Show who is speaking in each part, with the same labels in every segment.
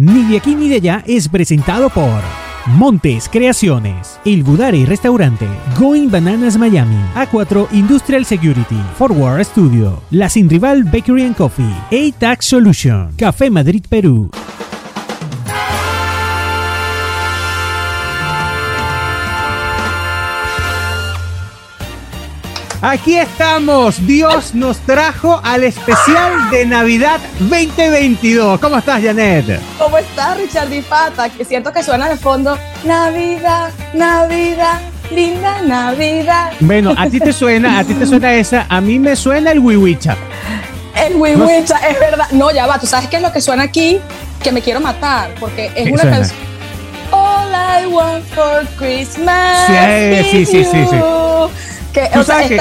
Speaker 1: Ni de aquí ni de allá es presentado por Montes Creaciones, El Budari Restaurante, Going Bananas Miami, A4 Industrial Security, Forward Studio, La Sin Rival Bakery and Coffee, A-Tax Solution, Café Madrid Perú. Aquí estamos, Dios nos trajo al especial de Navidad 2022. ¿Cómo estás, Janet?
Speaker 2: ¿Cómo estás, Richard Di Fata? Que siento que suena de fondo Navidad, Navidad, linda Navidad.
Speaker 1: Bueno, a ti te suena, a ti te suena esa, a mí me suena el Wiwicha.
Speaker 2: El Wiwicha, es verdad. No, ya va, tú sabes qué es lo que suena aquí, que me quiero matar, porque es una canción. All I want for Christmas.
Speaker 1: Sí, sí, sí, sí, sí. Que, o sea, que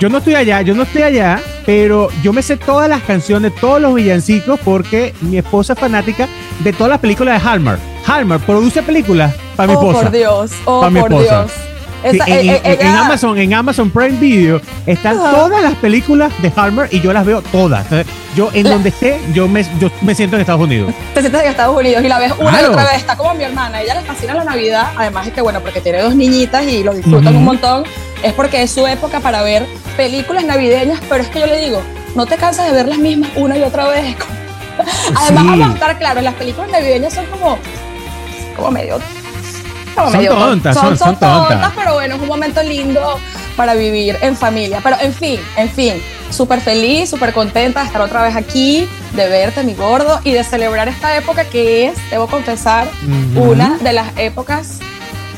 Speaker 1: yo no estoy allá, yo no estoy allá, pero yo me sé todas las canciones, todos los villancicos, porque mi esposa es fanática de todas las películas de Hallmark. Hallmark produce películas para mi
Speaker 2: oh,
Speaker 1: esposa.
Speaker 2: Por Dios, oh, por Dios.
Speaker 1: En, eh, eh, Amazon, en Amazon Prime Video están todas las películas de Hallmark y yo las veo todas. Yo en donde esté, yo me, yo me siento en Estados Unidos.
Speaker 2: Te sientes en Estados Unidos y la ves una y otra vez. Está como mi hermana. Ella le fascina la Navidad. Además es que bueno, porque tiene dos niñitas y lo disfrutan un montón es porque es su época para ver películas navideñas, pero es que yo le digo, no te cansas de ver las mismas una y otra vez. Además, vamos a estar claros, las películas navideñas son como, como medio...
Speaker 1: Como son tontas,
Speaker 2: son, son, tontas, pero bueno, es un momento lindo para vivir en familia. Pero en fin, en fin, súper feliz, súper contenta de estar otra vez aquí, de verte, mi gordo, y de celebrar esta época que es, debo confesar, una de las épocas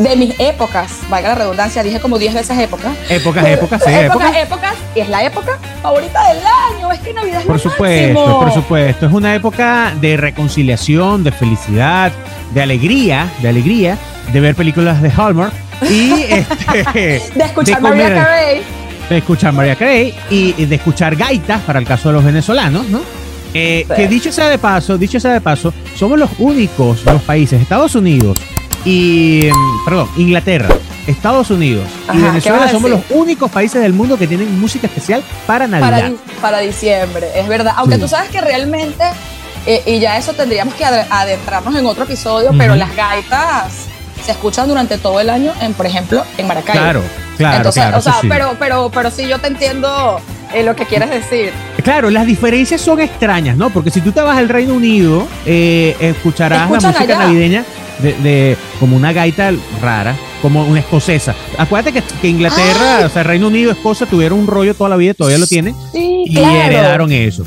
Speaker 2: de mis épocas, valga la redundancia, dije como 10 veces épocas.
Speaker 1: Épocas, épocas, sí,
Speaker 2: épocas. Épocas, y es la época favorita del año, es que Navidad es
Speaker 1: Por supuesto, por supuesto, es una época de reconciliación, de felicidad, de alegría, de alegría, de ver películas de Hallmark y
Speaker 2: este, de escuchar María Carey.
Speaker 1: De escuchar María Carey y, de escuchar gaitas para el caso de los venezolanos, ¿no? Eh, que dicho sea de paso, dicho sea de paso, somos los únicos los países, Estados Unidos, y, mm, perdón, Inglaterra, Estados Unidos y Venezuela somos los únicos países del mundo que tienen música especial para Navidad.
Speaker 2: Para, diciembre, es verdad. Aunque tú sabes que realmente, eh, y ya eso tendríamos que adentrarnos en otro episodio, pero las gaitas se escuchan durante todo el año, en, por ejemplo, en Maracaibo.
Speaker 1: Claro, claro. claro,
Speaker 2: o sea, pero, pero, pero sí yo te entiendo eh, lo que quieres decir.
Speaker 1: Claro, las diferencias son extrañas, ¿no? Porque si tú te vas al Reino Unido, eh, escucharás la música navideña de, como una gaita rara, como una escocesa. Acuérdate que, Inglaterra, o sea, Reino Unido, Escocia tuvieron un rollo toda la vida, todavía lo tienen, y heredaron eso.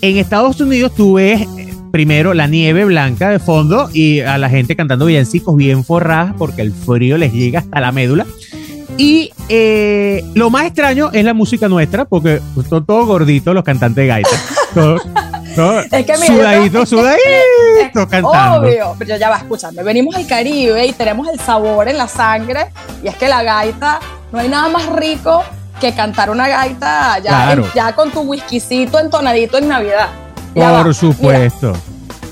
Speaker 1: En Estados Unidos tú ves primero la nieve blanca de fondo y a la gente cantando villancicos bien forradas porque el frío les llega hasta la médula. Y eh, lo más extraño es la música nuestra, porque son todos gorditos los cantantes de gaita. Es que mira, sudadito, sudadito, cantando.
Speaker 2: Obvio, pero ya va, escuchando. Venimos al Caribe y tenemos el sabor en la sangre. Y es que la gaita, no hay nada más rico que cantar una gaita ya, ya con tu whiskycito entonadito en Navidad.
Speaker 1: Por supuesto.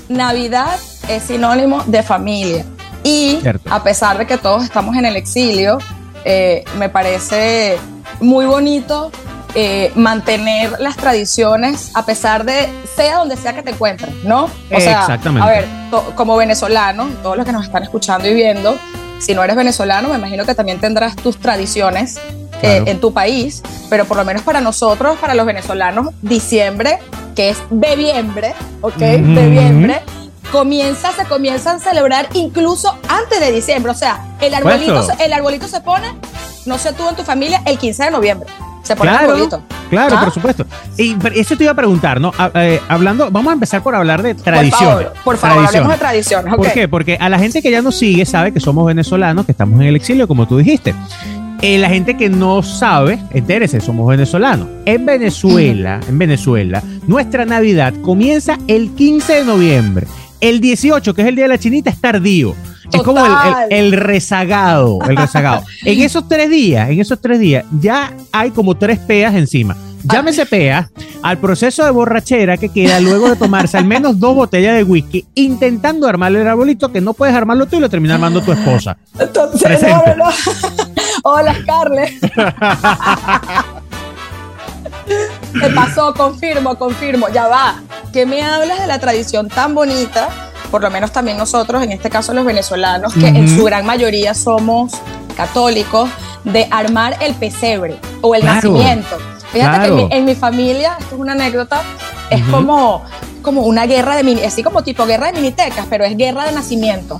Speaker 2: Navidad es sinónimo de familia. Y a pesar de que todos estamos en el exilio, eh, me parece muy bonito eh, mantener las tradiciones a pesar de sea donde sea que te encuentres, ¿no?
Speaker 1: O sea, Exactamente.
Speaker 2: a ver, como venezolano, todos los que nos están escuchando y viendo, si no eres venezolano, me imagino que también tendrás tus tradiciones eh, en tu país, pero por lo menos para nosotros, para los venezolanos, diciembre, que es bebiembre, ¿ok? Bebiembre, comienza, se comienzan a celebrar incluso antes de diciembre, o sea, el arbolito, el arbolito se pone, no sé tú en tu familia, el 15 de noviembre
Speaker 1: claro, Claro, ¿Ah? por supuesto. Y eso te iba a preguntar, ¿no? Eh, hablando, vamos a empezar por hablar de tradición.
Speaker 2: Por favor, hablemos de tradiciones.
Speaker 1: ¿Por qué? Porque a la gente que ya nos sigue sabe que somos venezolanos, que estamos en el exilio, como tú dijiste. Eh, la gente que no sabe, entérese, somos venezolanos. En Venezuela, en Venezuela, nuestra Navidad comienza el 15 de noviembre. El 18, que es el Día de la Chinita, es tardío. Es como el, rezagado, el rezagado. en esos tres días, en esos tres días, ya hay como tres peas encima. Llámese pea al proceso de borrachera que queda luego de tomarse al menos dos botellas de whisky intentando armar el arbolito que no puedes armarlo tú y lo termina armando tu esposa.
Speaker 2: Entonces, Hola, Carles. Te pasó, confirmo, confirmo. Ya va. ¿Qué me hablas de la tradición tan bonita por lo menos también nosotros, en este caso los venezolanos, que en su gran mayoría somos católicos, de armar el pesebre o el nacimiento. Fíjate que en mi, familia, esto es una anécdota, es como, como una guerra de mini, así como tipo guerra de minitecas, pero es guerra de nacimiento.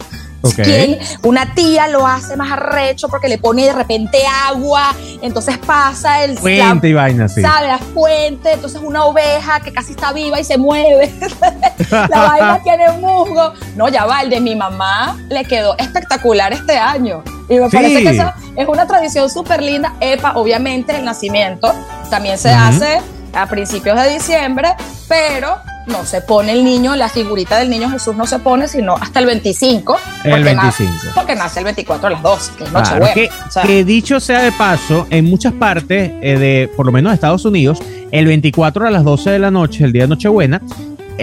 Speaker 2: Una tía lo hace más arrecho porque le pone de repente agua, entonces pasa el
Speaker 1: fuente y vaina, sí.
Speaker 2: Sabe, la fuente, entonces una oveja que casi está viva y se mueve. la vaina tiene musgo. No, ya va, el de mi mamá le quedó espectacular este año. Y me parece que eso es una tradición súper linda. EPA, obviamente, el nacimiento también se hace a principios de diciembre, pero no se pone el niño, la figurita del niño Jesús no se pone sino hasta el 25.
Speaker 1: El 25.
Speaker 2: porque nace el 24 a las 12, que es Nochebuena.
Speaker 1: que, que, dicho sea de paso, en muchas partes eh, de, por lo menos de Estados Unidos, el 24 a las 12 de la noche, el día de Nochebuena,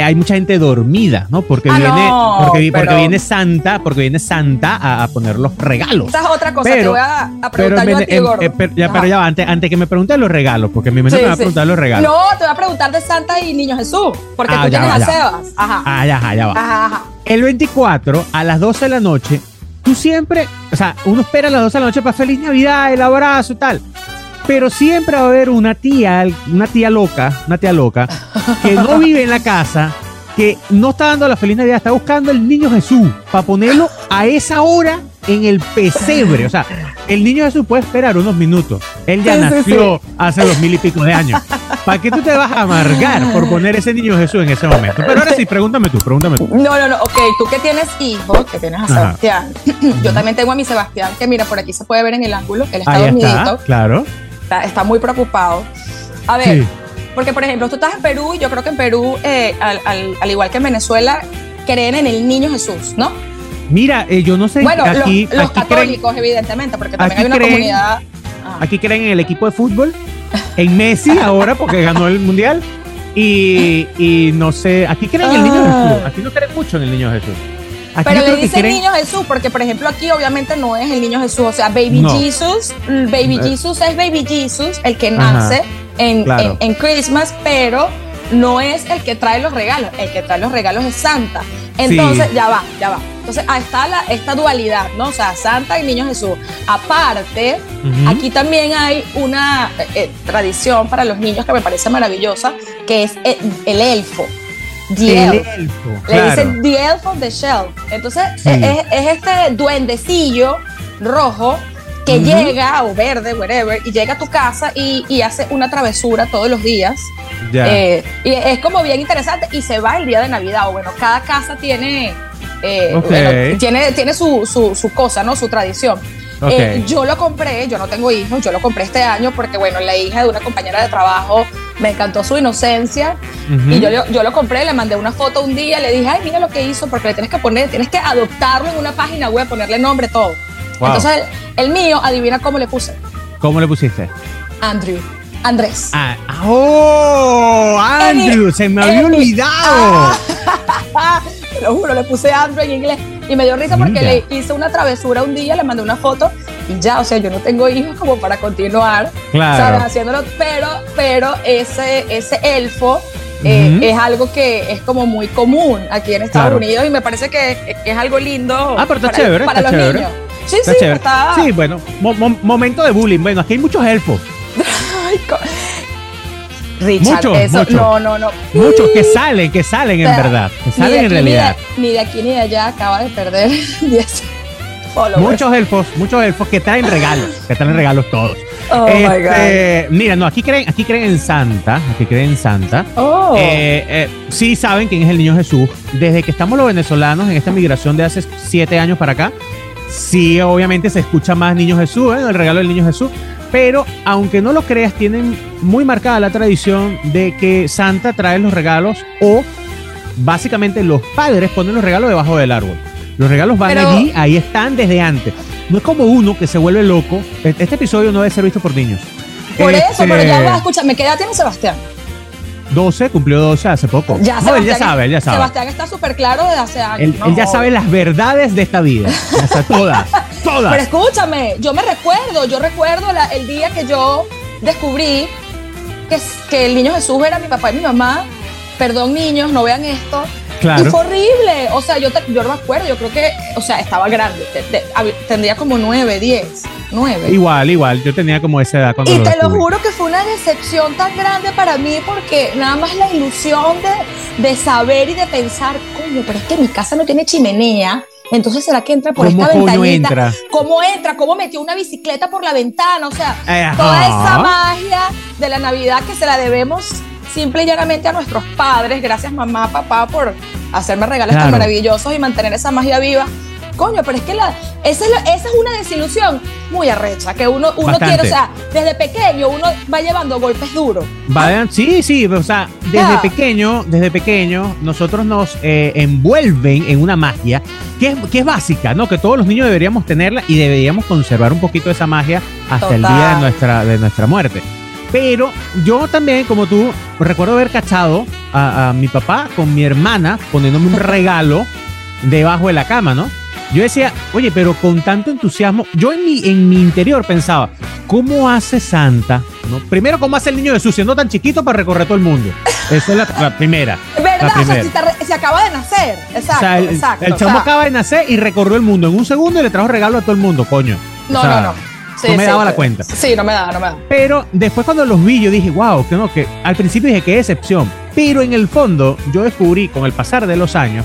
Speaker 1: hay mucha gente dormida, ¿no? Porque ah, viene, porque, viene Santa, porque viene Santa a, poner los regalos.
Speaker 2: Esa es otra cosa, te voy a, preguntar yo a ti, gordo.
Speaker 1: pero ya va, antes, antes que me preguntes los regalos, porque mi mente me va a preguntar los regalos.
Speaker 2: No, te voy a preguntar de Santa y Niño Jesús, porque ah, tú tienes a Sebas. Ajá.
Speaker 1: Ah, ya, ya va. Ajá, ajá. El 24 a las 12 de la noche, tú siempre, o sea, uno espera a las 12 de la noche para Feliz Navidad, el abrazo y tal. Pero siempre va a haber una tía, una tía loca, una tía loca, que no vive en la casa, que no está dando la feliz Navidad, está buscando el niño Jesús para ponerlo a esa hora en el pesebre. O sea, el niño Jesús puede esperar unos minutos. Él ya nació hace dos mil y pico de años. ¿Para qué tú te vas a amargar por poner ese niño Jesús en ese momento? Pero ahora sí, pregúntame tú, pregúntame tú.
Speaker 2: No, no, no, ok, tú que tienes hijos, que tienes a Sebastián. Yo también tengo a mi Sebastián, que mira, por aquí se puede ver en el ángulo, él está dormidito.
Speaker 1: claro
Speaker 2: está, muy preocupado. A ver, porque por ejemplo, tú estás en Perú y yo creo que en Perú, eh, al, igual que en Venezuela, creen en el niño Jesús, ¿no?
Speaker 1: Mira, eh, yo no sé.
Speaker 2: Bueno, aquí, los, católicos, evidentemente, porque también hay una comunidad.
Speaker 1: Ah. Aquí creen en el equipo de fútbol, en Messi ahora, porque ganó el mundial. Y, y no sé, aquí creen en el niño ah. Jesús. Aquí no creen mucho en el niño Jesús.
Speaker 2: Pero le dicen niño Jesús, porque por ejemplo aquí obviamente no es el niño Jesús, o sea, Baby Jesus, Baby eh. Jesus es Baby Jesus, el que nace en, en, Christmas, pero no es el que trae los regalos, el que trae los regalos es Santa. Entonces, ya va, ya va. Entonces, ahí está la, esta dualidad, ¿no? O sea, Santa y Niño Jesús. Aparte, aquí también hay una eh, eh, tradición para los niños que me parece maravillosa, que es el elfo. The Elf. Le dicen The Elf of the Shell. Entonces, es, este duendecillo rojo que llega, o verde, whatever, y llega a tu casa y, hace una travesura todos los días. Eh, y es como bien interesante y se va el día de Navidad. O bueno, cada casa tiene, eh, tiene, tiene su, su, cosa, ¿no? Su tradición. Eh, yo lo compré, yo no tengo hijos, yo lo compré este año porque, bueno, la hija de una compañera de trabajo me encantó su inocencia y yo, yo lo compré, le mandé una foto un día, le dije, ay, mira lo que hizo, porque le tienes que poner, tienes que adoptarlo en una página web, ponerle nombre, todo. Entonces, el, mío, adivina cómo le puse.
Speaker 1: ¿Cómo le pusiste?
Speaker 2: Andrew. Andrés.
Speaker 1: Ah, ¡Oh! Andrew, se me había olvidado.
Speaker 2: Te lo juro, le puse Andrew en inglés. Y me dio risa porque le hice una travesura un día, le mandé una foto y ya, o sea, yo no tengo hijos como para continuar,
Speaker 1: claro.
Speaker 2: Haciéndolo, pero, pero ese, ese elfo eh, es algo que es como muy común aquí en Estados Unidos y me parece que, es algo lindo
Speaker 1: ah, pero está para, chévere,
Speaker 2: para
Speaker 1: los
Speaker 2: niños. Sí,
Speaker 1: sí, Está... Sí, bueno, momento de bullying. Bueno, aquí hay muchos elfos.
Speaker 2: Richard, muchos, eso, no, no, no.
Speaker 1: Muchos que salen, que salen en verdad, que salen en realidad.
Speaker 2: Ni de, aquí ni de allá acaba de perder 10
Speaker 1: Muchos elfos, muchos elfos que traen regalos, que traen regalos todos.
Speaker 2: Oh este,
Speaker 1: Mira, no, aquí creen, aquí creen en Santa, aquí creen en Santa.
Speaker 2: Oh.
Speaker 1: Eh, eh, sí saben quién es el niño Jesús. Desde que estamos los venezolanos en esta migración de hace siete años para acá, sí, obviamente se escucha más niño Jesús, ¿eh? el regalo del niño Jesús. Pero aunque no lo creas, tienen muy marcada la tradición de que Santa trae los regalos o básicamente los padres ponen los regalos debajo del árbol. Los regalos van allí, ahí están desde antes. No es como uno que se vuelve loco. E-, este episodio no debe ser visto por niños.
Speaker 2: Por eso, pero ya va, escucha, me queda tiene Sebastián.
Speaker 1: 12, cumplió 12 hace poco.
Speaker 2: Ya, no,
Speaker 1: él ya sabe, él ya sabe.
Speaker 2: Sebastián está súper claro desde hace años.
Speaker 1: Él, ya sabe las verdades de esta vida. O todas, todas.
Speaker 2: Pero escúchame, yo me recuerdo, yo recuerdo el día que yo descubrí que, que el niño Jesús era mi papá y mi mamá. Perdón, niños, no vean esto Claro. Y fue horrible. O sea, yo, yo no me acuerdo, yo creo que, o sea, estaba grande. tendría como nueve, diez. nueve.
Speaker 1: Igual, igual. Yo tenía como esa edad cuando
Speaker 2: Y te lo juro que fue una decepción tan grande para mí porque nada más la ilusión de, de saber y de pensar, coño, pero es que mi casa no tiene chimenea. Entonces, ¿será que entra por esta ventanita? Entra? ¿Cómo entra? ¿Cómo metió una bicicleta por la ventana? O sea, toda esa magia de la Navidad que se la debemos simple y llanamente a nuestros padres. Gracias mamá, papá, por hacerme regalos tan maravillosos y mantener esa magia viva. Coño, pero es que la, esa, es esa es una desilusión muy arrecha, que uno, uno tiene, o sea, desde pequeño uno va llevando golpes duros.
Speaker 1: Vayan, sí, sí, o sea, desde pequeño, desde pequeño, nosotros nos eh, envuelven en una magia que es, que es básica, ¿no? Que todos los niños deberíamos tenerla y deberíamos conservar un poquito de esa magia hasta el día de nuestra, de nuestra muerte. Pero yo también, como tú, recuerdo haber cachado a, mi papá con mi hermana poniéndome un regalo debajo de la cama, ¿no? Yo decía, oye, pero con tanto entusiasmo, yo en mi, en mi interior pensaba, ¿cómo hace Santa? ¿no? Primero, ¿cómo hace el niño Jesús siendo tan chiquito para recorrer todo el mundo? Esa es la, primera.
Speaker 2: ¿Verdad? O sea, se acaba de nacer. Exacto. O sea,
Speaker 1: el,
Speaker 2: exacto,
Speaker 1: el chamo acaba de nacer y recorrió el mundo en un segundo y le trajo regalo a todo el mundo, coño.
Speaker 2: No, no, no
Speaker 1: no me daba la cuenta.
Speaker 2: Sí, no me daba, no me daba.
Speaker 1: Pero después cuando los vi, yo dije, wow, que no, que al principio dije, qué decepción. Pero en el fondo, yo descubrí con el pasar de los años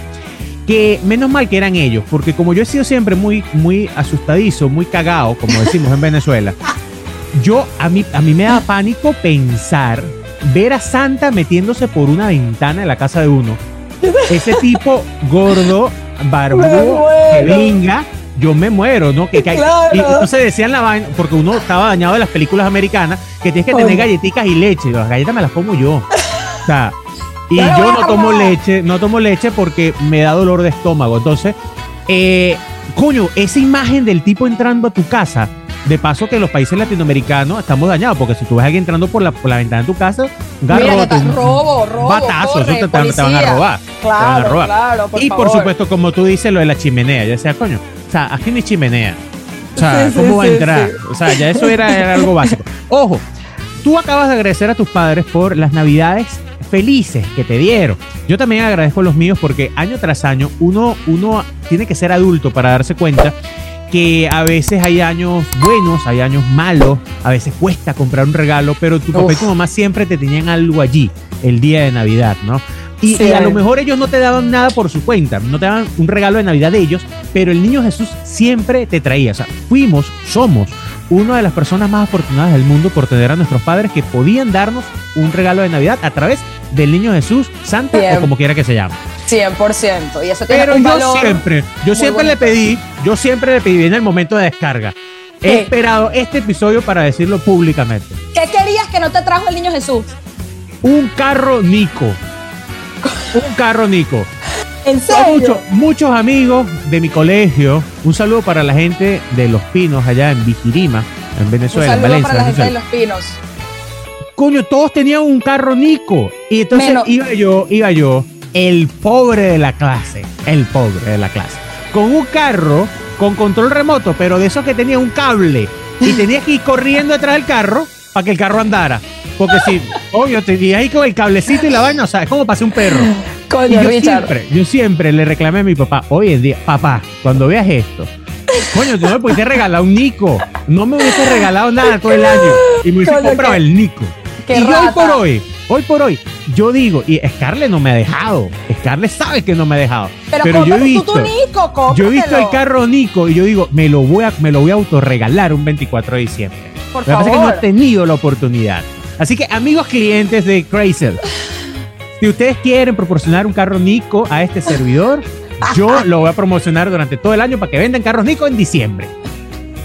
Speaker 1: que menos mal que eran ellos, porque como yo he sido siempre muy, muy asustadizo, muy cagado, como decimos en Venezuela, yo a mí, a mí me da pánico pensar, ver a Santa metiéndose por una ventana en la casa de uno. Ese tipo gordo, barbudo, que venga yo me muero, ¿no? Que, y entonces decían la vaina, porque uno estaba dañado de las películas americanas, que tienes que tener galletitas y leche. Las galletas me las como yo. O sea, y yo no tomo leche, no tomo leche porque me da dolor de estómago. Entonces, eh, coño, esa imagen del tipo entrando a tu casa, de paso que en los países latinoamericanos estamos dañados, porque si tú ves a alguien entrando por la, por la ventana de tu casa,
Speaker 2: un robo, robo,
Speaker 1: batazo, eso te, van a robar.
Speaker 2: Claro, claro,
Speaker 1: y por supuesto, como tú dices, lo de la chimenea, ya sea, coño, o sea, aquí ni chimenea. O sea, ¿cómo va a entrar? O sea, ya eso era, algo básico. Ojo, tú acabas de agradecer a tus padres por las navidades felices que te dieron. Yo también agradezco a los míos porque año tras año uno, uno tiene que ser adulto para darse cuenta que a veces hay años buenos, hay años malos, a veces cuesta comprar un regalo, pero tu papá y tu mamá siempre te tenían algo allí el día de Navidad, ¿no? Y, a lo mejor ellos no te daban nada por su cuenta, no te daban un regalo de Navidad de ellos, pero el niño Jesús siempre te traía. O sea, fuimos, somos una de las personas más afortunadas del mundo por tener a nuestros padres que podían darnos un regalo de Navidad a través del niño Jesús, Santa o como quiera que se llame.
Speaker 2: 100%. Y eso
Speaker 1: Pero yo siempre, yo siempre le pedí, yo siempre le pedí en el momento de descarga. He esperado este episodio para decirlo públicamente.
Speaker 2: ¿Qué querías que no te trajo el niño Jesús?
Speaker 1: Un carro Nico un carro, Nico.
Speaker 2: ¿En serio?
Speaker 1: Muchos, amigos de mi colegio. Un saludo para la gente de Los Pinos, allá en Vigirima, en Venezuela,
Speaker 2: un
Speaker 1: saludo
Speaker 2: para la gente de Los Pinos.
Speaker 1: Coño, todos tenían un carro Nico. Y entonces iba yo, iba yo, el pobre de la clase. El pobre de la clase. Con un carro con control remoto, pero de esos que tenía un cable. Y tenías que ir corriendo detrás del carro para que el carro andara. Porque si, obvio, te ahí con el cablecito y la vaina, o sea, es como pasé un perro.
Speaker 2: Coño,
Speaker 1: yo
Speaker 2: Richard.
Speaker 1: Siempre, yo siempre le reclamé a mi papá, hoy en día, papá, cuando veas esto, coño, tú no me pudiste regalar un Nico. No me hubiese regalado nada todo el año. Y me hubiese comprado el Nico. y hoy por hoy, hoy por hoy, yo digo, y Scarlett no me ha dejado. Scarlett sabe que no me ha dejado. Pero, yo he visto,
Speaker 2: tu Nico,
Speaker 1: yo he visto el carro Nico y yo digo, me lo voy a, me lo voy a autorregalar un 24 de diciembre.
Speaker 2: Por favor.
Speaker 1: que no he tenido la oportunidad. Así que, amigos clientes de Chrysler, si ustedes quieren proporcionar un carro Nico a este servidor, yo lo voy a promocionar durante todo el año para que vendan carros Nico en diciembre.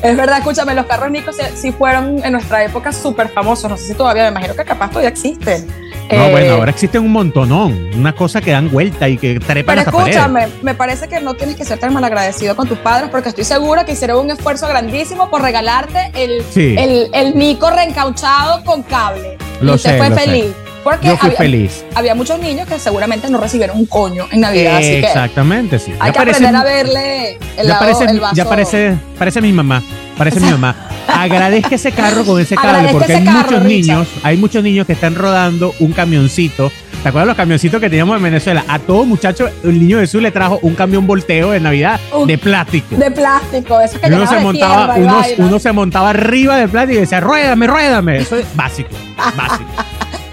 Speaker 2: Es verdad, escúchame, los carros Nico sí, fueron en nuestra época súper famosos. No sé si todavía, me imagino que capaz todavía existen.
Speaker 1: No, bueno, eh, ahora existen un montonón, una cosa que dan vuelta y que trepan
Speaker 2: Pero escúchame, me parece que no tienes que ser tan malagradecido con tus padres porque estoy segura que hicieron un esfuerzo grandísimo por regalarte el, el, el, Nico reencauchado con cable.
Speaker 1: Lo y usted
Speaker 2: fue feliz. Porque
Speaker 1: Yo fui
Speaker 2: había,
Speaker 1: feliz.
Speaker 2: Había muchos niños que seguramente no recibieron un coño en Navidad. así que
Speaker 1: exactamente, sí.
Speaker 2: Hay que aprender a verle el,
Speaker 1: ya
Speaker 2: lado,
Speaker 1: parece,
Speaker 2: vaso.
Speaker 1: Ya parece, parece mi mamá. Parece mi mamá. Agradezca ese carro con ese cable, porque hay muchos niños, hay muchos niños que están rodando un camioncito ¿Te acuerdas los camioncitos que teníamos en Venezuela? A todo muchacho, el niño Jesús le trajo un camión volteo de Navidad de plástico.
Speaker 2: De plástico, eso que
Speaker 1: uno se montaba, uno, se montaba arriba del plástico y decía, ruédame, ruédame. Eso es básico, básico.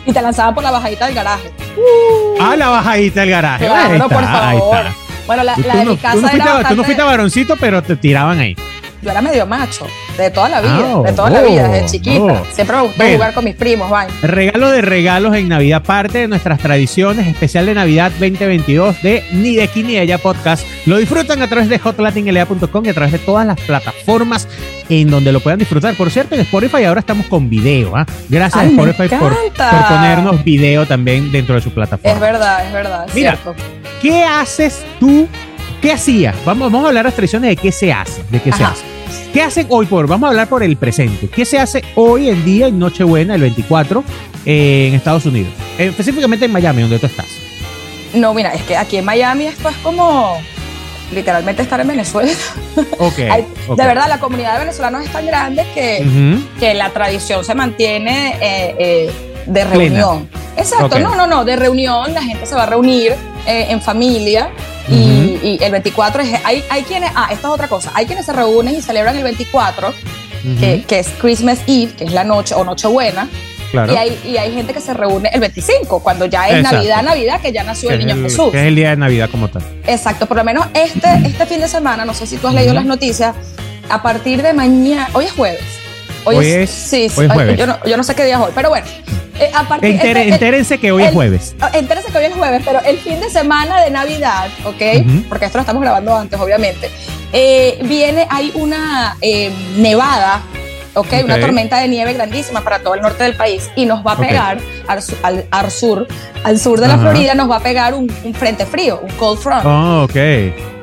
Speaker 2: Y te lanzaban por la bajadita del garaje.
Speaker 1: Ah, la bajadita del garaje.
Speaker 2: Claro, por favor. Bueno, la, la de mi casa
Speaker 1: tú no, fuiste, tú no fuiste varoncito, pero te tiraban ahí
Speaker 2: yo era medio macho, de toda la vida, ah, de toda la vida, desde oh, chiquita. Oh. Siempre me gustó jugar con mis primos, vaya.
Speaker 1: Regalo de regalos en Navidad, parte de nuestras tradiciones, especial de Navidad 2022 de Ni de aquí ni de allá podcast. Lo disfrutan a través de hotlatinlea.com y a través de todas las plataformas en donde lo puedan disfrutar. Por cierto, en Spotify ahora estamos con video. ¿ah? Gracias a Spotify por, ponernos video también dentro de su plataforma.
Speaker 2: Es verdad, es verdad.
Speaker 1: Mira, ¿qué haces tú ¿Qué hacía? Vamos, vamos a hablar las tradiciones de qué se hace, de qué se hace. ¿Qué hacen hoy por? Vamos a hablar por el presente. ¿Qué se hace hoy en día en Nochebuena, el 24, eh, en Estados Unidos? Eh, específicamente en Miami, donde tú estás.
Speaker 2: No, mira, es que aquí en Miami esto es como literalmente estar en Venezuela.
Speaker 1: Okay,
Speaker 2: De verdad, la comunidad de venezolanos es tan grande que, que la tradición se mantiene eh, de reunión. Exacto, no, no, no, de reunión, la gente se va a reunir en familia y, el 24 es, hay, hay quienes, ah, esta es otra cosa, hay quienes se reúnen y celebran el 24, que, que, es Christmas Eve, que es la noche o Nochebuena. Claro. Y, hay, y hay gente que se reúne el 25, cuando ya es Navidad, Navidad, que ya nació el niño Jesús.
Speaker 1: Que es el día de Navidad como tal.
Speaker 2: Exacto, por lo menos este, este fin de semana, no sé si tú has leído las noticias, a partir de mañana, hoy es jueves.
Speaker 1: Hoy, es, sí,
Speaker 2: hoy es jueves. Yo, no, yo no sé qué día es hoy, pero bueno,
Speaker 1: eh, entérense que hoy es jueves.
Speaker 2: Ah, entérense que hoy es jueves, pero el fin de semana de Navidad, ¿ok? Porque esto lo estamos grabando antes, obviamente. Eh, viene, hay una eh, nevada ¿ok? Una tormenta de nieve grandísima para todo el norte del país y nos va a pegar al, al, sur, al sur de la Florida, nos va a pegar un, frente frío, un cold front.
Speaker 1: Oh, ok.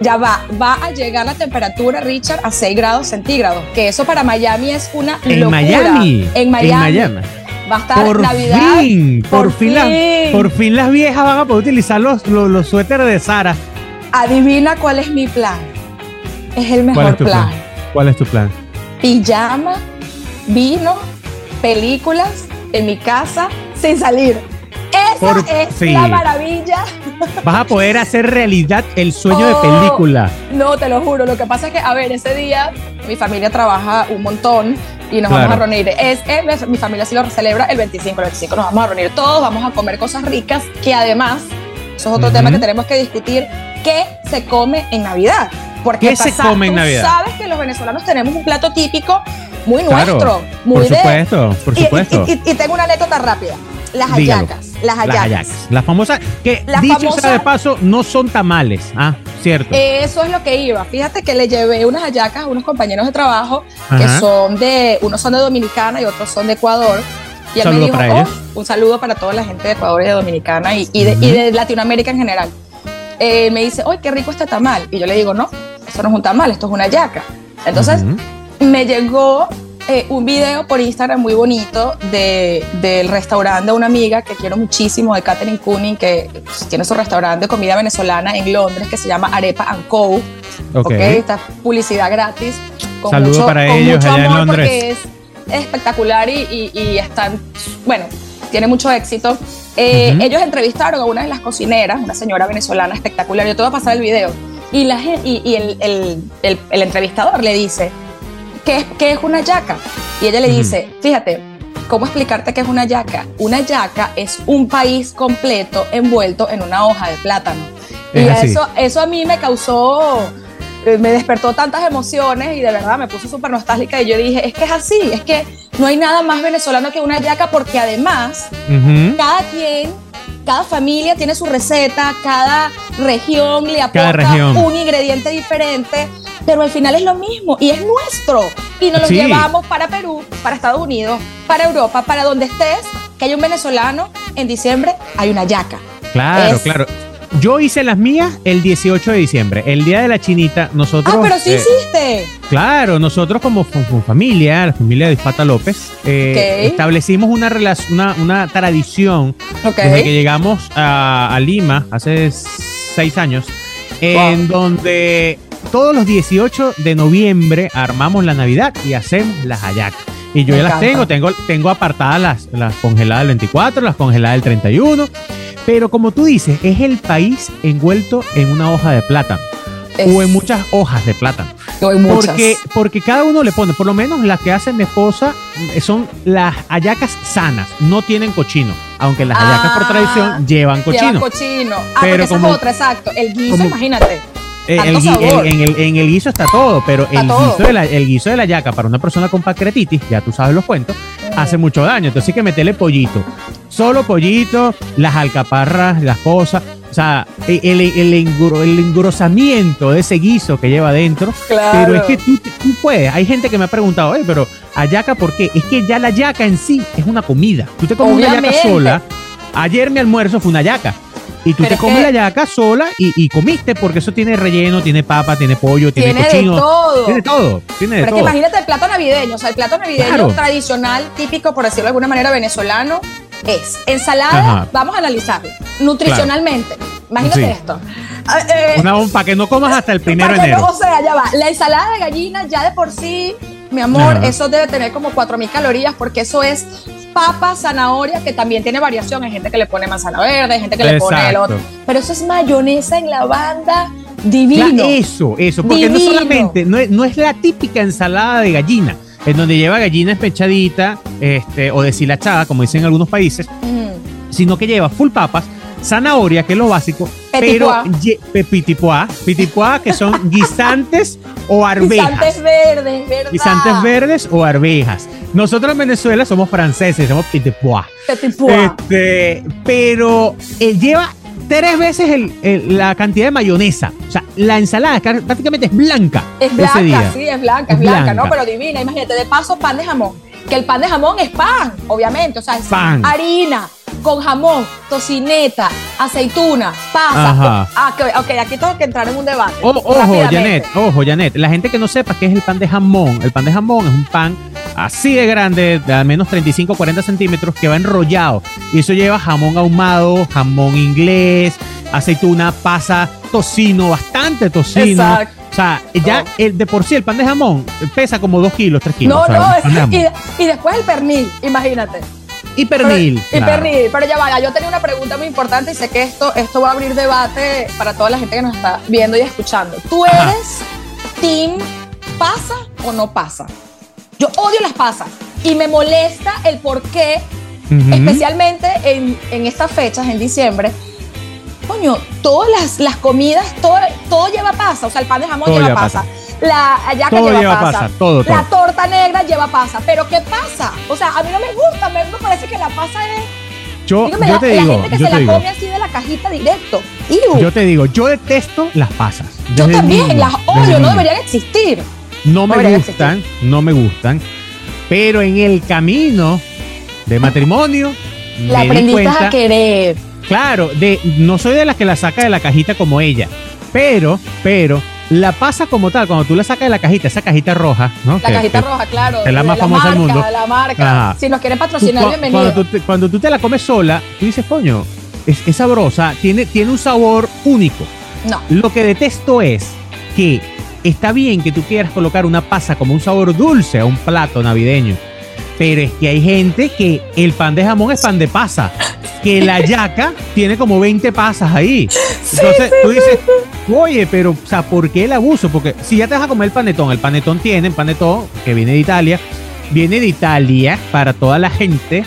Speaker 2: Ya va, va a llegar la temperatura, Richard, a 6 grados centígrados, que eso para Miami es una
Speaker 1: ¿En Miami?
Speaker 2: En Miami. En Miami. Va a estar
Speaker 1: por
Speaker 2: Navidad.
Speaker 1: Fin, por, fin, por fin las viejas van a poder utilizar los, los, suéteres de Sara.
Speaker 2: Adivina cuál es mi plan. Es el mejor plan?
Speaker 1: ¿Cuál es tu plan?
Speaker 2: Pijama, vino, películas en mi casa sin salir. Esa es la maravilla.
Speaker 1: Vas a poder hacer realidad el sueño de oh, película.
Speaker 2: No, te lo juro. Lo que pasa es que, a ver, ese día mi familia trabaja un montón y nos vamos a reunir. Es, mi familia sí lo celebra el 25. El 25 nos vamos a reunir todos, vamos a comer cosas ricas que además, eso es otro tema que tenemos que discutir, ¿qué se come en Navidad?
Speaker 1: Porque ¿Qué se come en Navidad?
Speaker 2: sabes que los venezolanos tenemos un plato típico muy nuestro, muy
Speaker 1: por supuesto, por supuesto.
Speaker 2: Y, tengo una anécdota rápida. Las hallacas. Las hallacas.
Speaker 1: Las famosas, que dicho sea de paso, no son tamales. Ah, cierto.
Speaker 2: Eso es lo que iba. Fíjate que le llevé unas hallacas a unos compañeros de trabajo que son de, unos son de Dominicana y otros son de Ecuador. Y él me dijo, oh, un saludo para toda la gente de Ecuador y de Dominicana y, de, Latinoamérica en general. Eh, me dice, ¡ay, qué rico este tamal! Y yo le digo, no, eso no es un tamal, esto es una hallaca. Entonces, me llegó eh, un video por Instagram muy bonito de, del restaurante de una amiga que quiero muchísimo, de Catherine Cooning, que pues, tiene su restaurante de comida venezolana en Londres que se llama Arepa and Co. Okay. Esta publicidad gratis.
Speaker 1: Con Saludos para ellos allá en Londres. Porque
Speaker 2: es espectacular y, y, están, bueno, tiene mucho éxito. Eh, ellos entrevistaron a una de las cocineras, una señora venezolana espectacular. Yo te voy a pasar el video. Y, la, y, y el, el, el, el entrevistador le dice, ¿qué es, una yaca? Y ella le dice, fíjate, ¿cómo explicarte qué es una yaca? Una yaca es un país completo envuelto en una hoja de plátano. y eso, eso a mí me causó, eh, me despertó tantas emociones y de verdad me puso súper nostálgica y yo dije, es que es así, es que no hay nada más venezolano que una yaca porque además cada quien cada familia tiene su receta, cada región le aporta un ingrediente diferente pero al final es lo mismo y es nuestro. Y nos lo llevamos para Perú, para Estados Unidos, para Europa, para donde estés, que hay un venezolano, en diciembre hay una yaca.
Speaker 1: Claro, claro. Yo hice las mías el 18 de diciembre, el día de la chinita. Nosotros.
Speaker 2: Ah, pero sí eh, hiciste.
Speaker 1: Claro, nosotros como, familia, la familia de Ispata López, eh, establecimos una, una, una tradición desde que llegamos a, Lima hace seis años, en donde todos los 18 de noviembre armamos la Navidad y hacemos las hallacas. Y yo ya las tengo, tengo, tengo apartadas las, las congeladas del 24, las congeladas del 31. Pero como tú dices, es el país envuelto en una hoja de plátano. O en muchas hojas de plátano.
Speaker 2: O en muchas.
Speaker 1: Porque, porque cada uno le pone, por lo menos las que hace mi esposa eh, son las hallacas sanas, no tienen cochino. Aunque las hallacas por tradición llevan cochino.
Speaker 2: Llevan cochino. Ah, pero como, esa es otra, exacto. El guiso, imagínate.
Speaker 1: Eh, el, en, el, en, el, guiso está todo, pero el guiso, de la, el guiso de la yaca para una persona con pancreatitis, ya tú sabes los cuentos, hace mucho daño. Entonces hay que meterle pollito. Solo pollito, las alcaparras, las cosas. O sea, el, el, engrosamiento de ese guiso que lleva adentro. Pero es que tú, tú, puedes. Hay gente que me ha preguntado, oye, pero ayaca, ¿por qué? Es que ya la yaca en sí es una comida. Tú te comes una yaca sola. Ayer mi almuerzo fue una yaca. Y tú te comes la yaca sola y, comiste porque eso tiene relleno, tiene papa, tiene pollo, tiene, tiene cochino. De todo. Tiene todo. Tiene de
Speaker 2: Pero
Speaker 1: todo.
Speaker 2: imagínate el plato navideño. O sea, el plato navideño tradicional, típico, por decirlo de alguna manera, venezolano, es ensalada. Vamos a analizarlo. Nutricionalmente. Imagínate esto.
Speaker 1: Ah, eh, para que no comas hasta el primero de enero.
Speaker 2: o sea, ya va. La ensalada de gallina ya de por sí, mi amor, eso debe tener como 4.000 calorías porque eso es papa, zanahoria, que también tiene variación. Hay gente que le pone manzana verde, hay gente que le pone el otro. Pero eso es mayonesa en la banda divino.
Speaker 1: eso, eso. Porque no solamente, no es, no es la típica ensalada de gallina en donde lleva gallina espechadita este, o deshilachada, como dicen en algunos países, sino que lleva full papas, zanahoria, que es lo básico, pero pitipoa, pitipoa, que son guisantes o arvejas.
Speaker 2: Guisantes verdes, ¿verdad?
Speaker 1: Guisantes verdes o arvejas. Nosotros en Venezuela somos franceses, somos pitipoa. Este, pero él lleva tres veces el, la cantidad de mayonesa. O sea, la ensalada prácticamente es blanca.
Speaker 2: Es blanca, sí, es blanca, es, blanca, ¿no? Pero divina. Imagínate, de paso, pan de jamón. Que el pan de jamón es pan, obviamente. O sea, es pan. harina, con jamón, tocineta, aceituna, pasa. Ah, ok, aquí tengo que entrar en un debate.
Speaker 1: ojo, Janet, ojo, Janet. La gente que no sepa qué es el pan de jamón, el pan de jamón es un pan así de grande, de al menos 35 40 centímetros, que va enrollado. Y eso lleva jamón ahumado, jamón inglés, aceituna, pasa, tocino, bastante tocino. Exacto. O sea, ya oh. el, de por sí el pan de jamón pesa como 2 kilos, 3 kilos.
Speaker 2: No, no, y, y, después el pernil, imagínate.
Speaker 1: Y pernil.
Speaker 2: y pernil. Pero ya vaya, yo tenía una pregunta muy importante y sé que esto, esto va a abrir debate para toda la gente que nos está viendo y escuchando. ¿Tú eres team pasa o no pasa? Yo odio las pasas y me molesta el por qué, especialmente en, en, estas fechas, en diciembre. Coño, todas las, las comidas, todo, todo lleva pasa. O sea, el pan de jamón lleva, pasa la ayaca lleva, pasa,
Speaker 1: todo,
Speaker 2: la torta negra lleva pasa. Pero ¿qué pasa? O sea, a mí no me gusta, me parece que la pasa es...
Speaker 1: Yo, yo te digo,
Speaker 2: gente que
Speaker 1: yo
Speaker 2: se
Speaker 1: la digo.
Speaker 2: come así de la cajita directo.
Speaker 1: Yo te digo, yo detesto las pasas.
Speaker 2: Yo también, las odio, no deberían existir.
Speaker 1: No, me gustan, no me gustan. Pero en el camino de matrimonio.
Speaker 2: La aprendiste a querer.
Speaker 1: Claro, de, no soy de las que la saca de la cajita como ella. Pero, pero, la pasa como tal, cuando tú la sacas de la cajita, esa cajita roja, ¿no?
Speaker 2: La cajita roja, claro.
Speaker 1: Es la más famosa del mundo.
Speaker 2: La marca. Si nos quieren patrocinar, bienvenido.
Speaker 1: Cuando tú, te, cuando tú te la comes sola, tú dices, coño, es, es, sabrosa, tiene, tiene un sabor único.
Speaker 2: No.
Speaker 1: Lo que detesto es que está bien que tú quieras colocar una pasa como un sabor dulce a un plato navideño, pero es que hay gente que el pan de jamón es pan de pasa, que la yaca tiene como 20 pasas ahí. Entonces tú dices, oye, pero, o sea, ¿por qué el abuso? Porque si ya te vas a comer el panetón, el panetón tiene, el panetón que viene de Italia, viene de Italia para toda la gente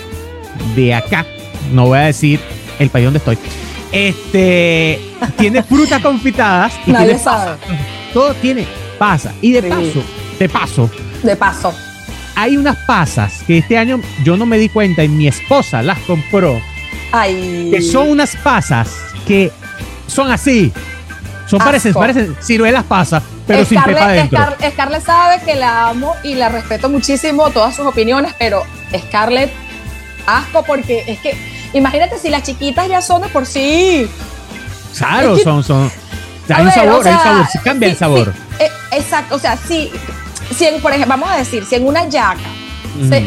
Speaker 1: de acá. No voy a decir el país donde estoy. Este tiene frutas confitadas y
Speaker 2: Nadie sabe.
Speaker 1: Todo tiene pasa. Y de paso, de paso.
Speaker 2: De paso.
Speaker 1: Hay unas pasas que este año yo no me di cuenta y mi esposa las compró.
Speaker 2: Ay.
Speaker 1: Que son unas pasas que son así. Son parecen, parecen ciruelas pasas, pero sin pepa adentro.
Speaker 2: Scarlett sabe que la amo y la respeto muchísimo, todas sus opiniones, pero Scarlett, asco porque es que, imagínate si las chiquitas ya son de por sí.
Speaker 1: Claro, son, son. Hay un sabor, hay un sabor, sí cambia el sabor.
Speaker 2: Eh, exacto, o sea, si, si por ejemplo, vamos a decir, si en una yaca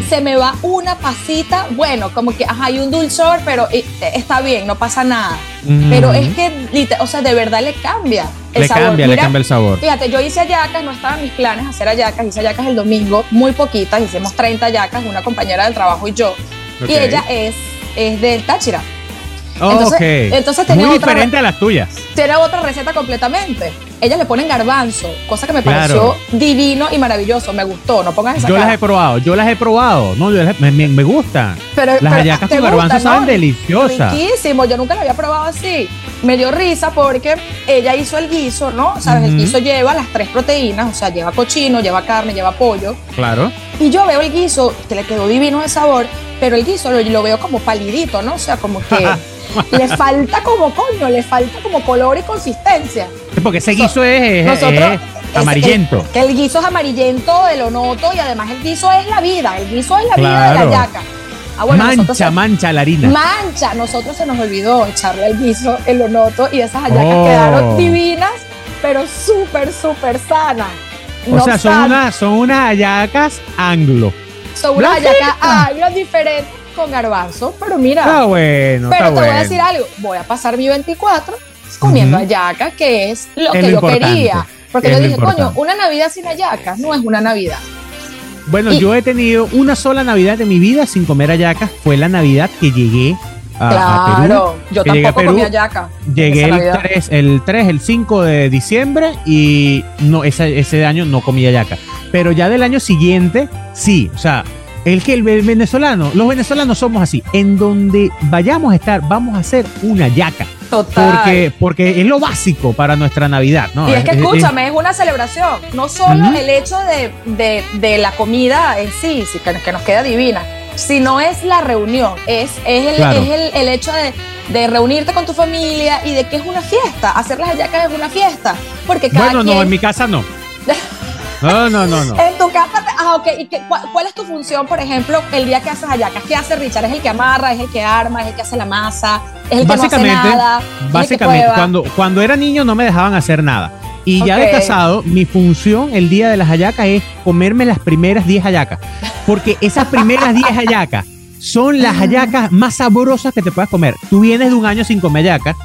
Speaker 2: se, me va una pasita, bueno, como que hay un dulzor, pero está bien, no pasa nada. Pero es que, o sea, de verdad le cambia
Speaker 1: el le Cambia, le cambia el sabor.
Speaker 2: Fíjate, yo hice ayacas, no estaban mis planes hacer ayacas, hice ayacas el domingo, muy poquitas, hicimos 30 ayacas, una compañera del trabajo y yo. Y ella es, es del Táchira.
Speaker 1: Entonces, entonces tenía Muy diferente a las tuyas.
Speaker 2: Tiene otra receta completamente. Ellas le ponen garbanzo, cosa que me pareció divino y maravilloso. Me gustó, no pongas esa
Speaker 1: Yo las he probado, yo las he probado. No, me, me, gustan. Pero, las hallacas con garbanzo saben deliciosas.
Speaker 2: Riquísimo, yo nunca la había probado así. Me dio risa porque ella hizo el guiso, ¿no? ¿Sabes? El guiso lleva las tres proteínas, o sea, lleva cochino, lleva carne, lleva pollo.
Speaker 1: Claro.
Speaker 2: Y yo veo el guiso, que le quedó divino de sabor, pero el guiso lo, veo como palidito, ¿no? O sea, como que le falta como coño, le falta como color y consistencia.
Speaker 1: Porque ese guiso es, amarillento.
Speaker 2: que el guiso es amarillento, de lo noto, y además el guiso es la vida, el guiso es la vida de la yaca.
Speaker 1: Ah, mancha, mancha la harina.
Speaker 2: Mancha. Nosotros se nos olvidó echarle el guiso el onoto y esas hallacas oh. quedaron divinas, pero súper, súper sanas.
Speaker 1: o sea, son, unas son unas hallacas anglo.
Speaker 2: Son unas hallacas anglo diferentes con garbanzo, pero mira.
Speaker 1: Está bueno.
Speaker 2: Pero
Speaker 1: te
Speaker 2: voy a decir algo. Voy a pasar mi 24 comiendo hallacas, que es lo que yo quería. Porque yo dije, coño, una Navidad sin hallacas no es una Navidad.
Speaker 1: Bueno, yo he tenido una sola Navidad de mi vida sin comer hallacas. Fue la Navidad que llegué a,
Speaker 2: claro, yo tampoco comí hallaca.
Speaker 1: Llegué el 3, el 3, el 5 de diciembre y no ese, ese año no comí hallaca. Pero ya del año siguiente, sí. O sea, el que el venezolano, los venezolanos somos así. En donde vayamos a estar, vamos a hacer una yaca.
Speaker 2: Total.
Speaker 1: Porque, porque es lo básico para nuestra Navidad, ¿no?
Speaker 2: Y es que escúchame, es, una celebración. No solo el hecho de, la comida en sí, que, nos queda divina, sino es la reunión. Es, es, el, hecho de, reunirte con tu familia y de que es una fiesta. Hacer las hallacas es una fiesta. Porque cada
Speaker 1: bueno, no, en mi casa no. No, no, no, no.
Speaker 2: En tu casa, ah, ok. ¿Y cuál, es tu función, por ejemplo, el día que haces hallacas? ¿Qué hace Richard? ¿Es el que amarra? ¿Es el que arma? ¿Es el que hace la masa? ¿Es el que no hace nada?
Speaker 1: Básicamente, cuando, cuando era niño no me dejaban hacer nada. Y ya de casado, mi función el día de las hallacas es comerme las primeras 10 hallacas. Porque esas primeras 10 hallacas son las hallacas más sabrosas que te puedas comer. Tú vienes de un año sin comer hallacas,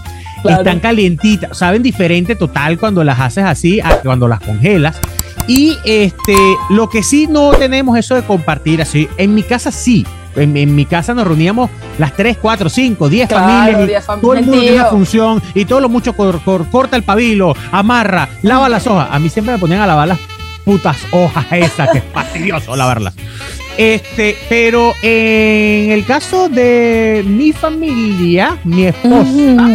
Speaker 1: están calientitas, saben diferente total cuando las haces así a cuando las congelas. Y este, lo que sí no tenemos eso de compartir así. En mi casa sí. En, mi casa nos reuníamos las 3, 4, 5, 10 familias. todo el mundo tiene una función y todo lo mucho corta el pabilo, amarra, lava las hojas. A mí siempre me ponían a lavar las putas hojas esas, que es fastidioso lavarlas. Este, pero en el caso de mi familia, mi esposa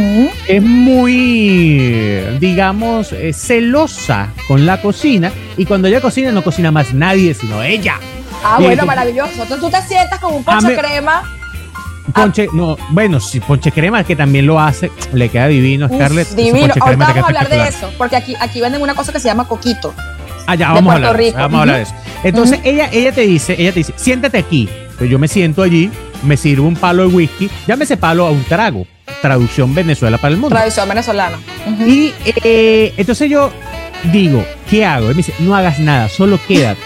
Speaker 1: es muy, digamos, eh, celosa con la cocina y cuando ella cocina no cocina más nadie sino ella.
Speaker 2: Ah, bueno, maravilloso. Entonces tú te sientas con un ponche crema.
Speaker 1: Ponche, no, bueno, si ponche crema, que también lo hace, le queda divino, Scarlett.
Speaker 2: divino. Ahorita vamos a hablar de eso, porque aquí, aquí venden una cosa que se llama coquito.
Speaker 1: Ah, ya, vamos, a hablar, vamos a hablar de eso. Entonces ella, ella te dice, ella te dice, siéntate aquí. Entonces yo me siento allí, me sirvo un palo de whisky, llámese palo a un trago. Traducción Venezuela para el mundo.
Speaker 2: Traducción venezolana.
Speaker 1: Y eh, entonces yo digo, ¿qué hago? Él me dice, no hagas nada, solo quédate,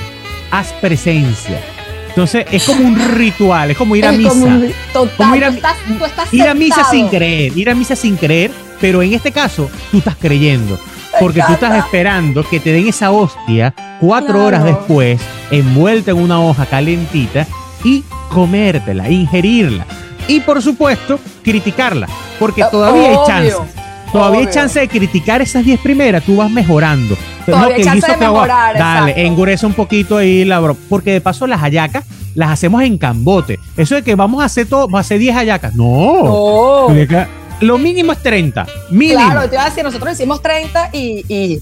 Speaker 1: haz presencia. Entonces es como un ritual, es como ir a misa.
Speaker 2: total, ir a,
Speaker 1: ir a misa sin creer, ir a misa sin creer, pero en este caso tú estás creyendo. Porque tú estás esperando que te den esa hostia cuatro horas después, envuelta en una hoja calentita, y comértela, ingerirla. Y por supuesto, criticarla. Porque oh, todavía hay chance. Todavía hay chance de criticar esas 10 primeras, tú vas mejorando.
Speaker 2: Todavía hay chance de mejorar,
Speaker 1: Dale, engurece un poquito ahí la bro. Porque de paso las hallacas las hacemos en cambote. Eso de que vamos a hacer todo, va a hacer 10 hallacas. No. no. Lo mínimo es 30. Mínimo.
Speaker 2: Claro, te iba a decir, nosotros hicimos 30 y,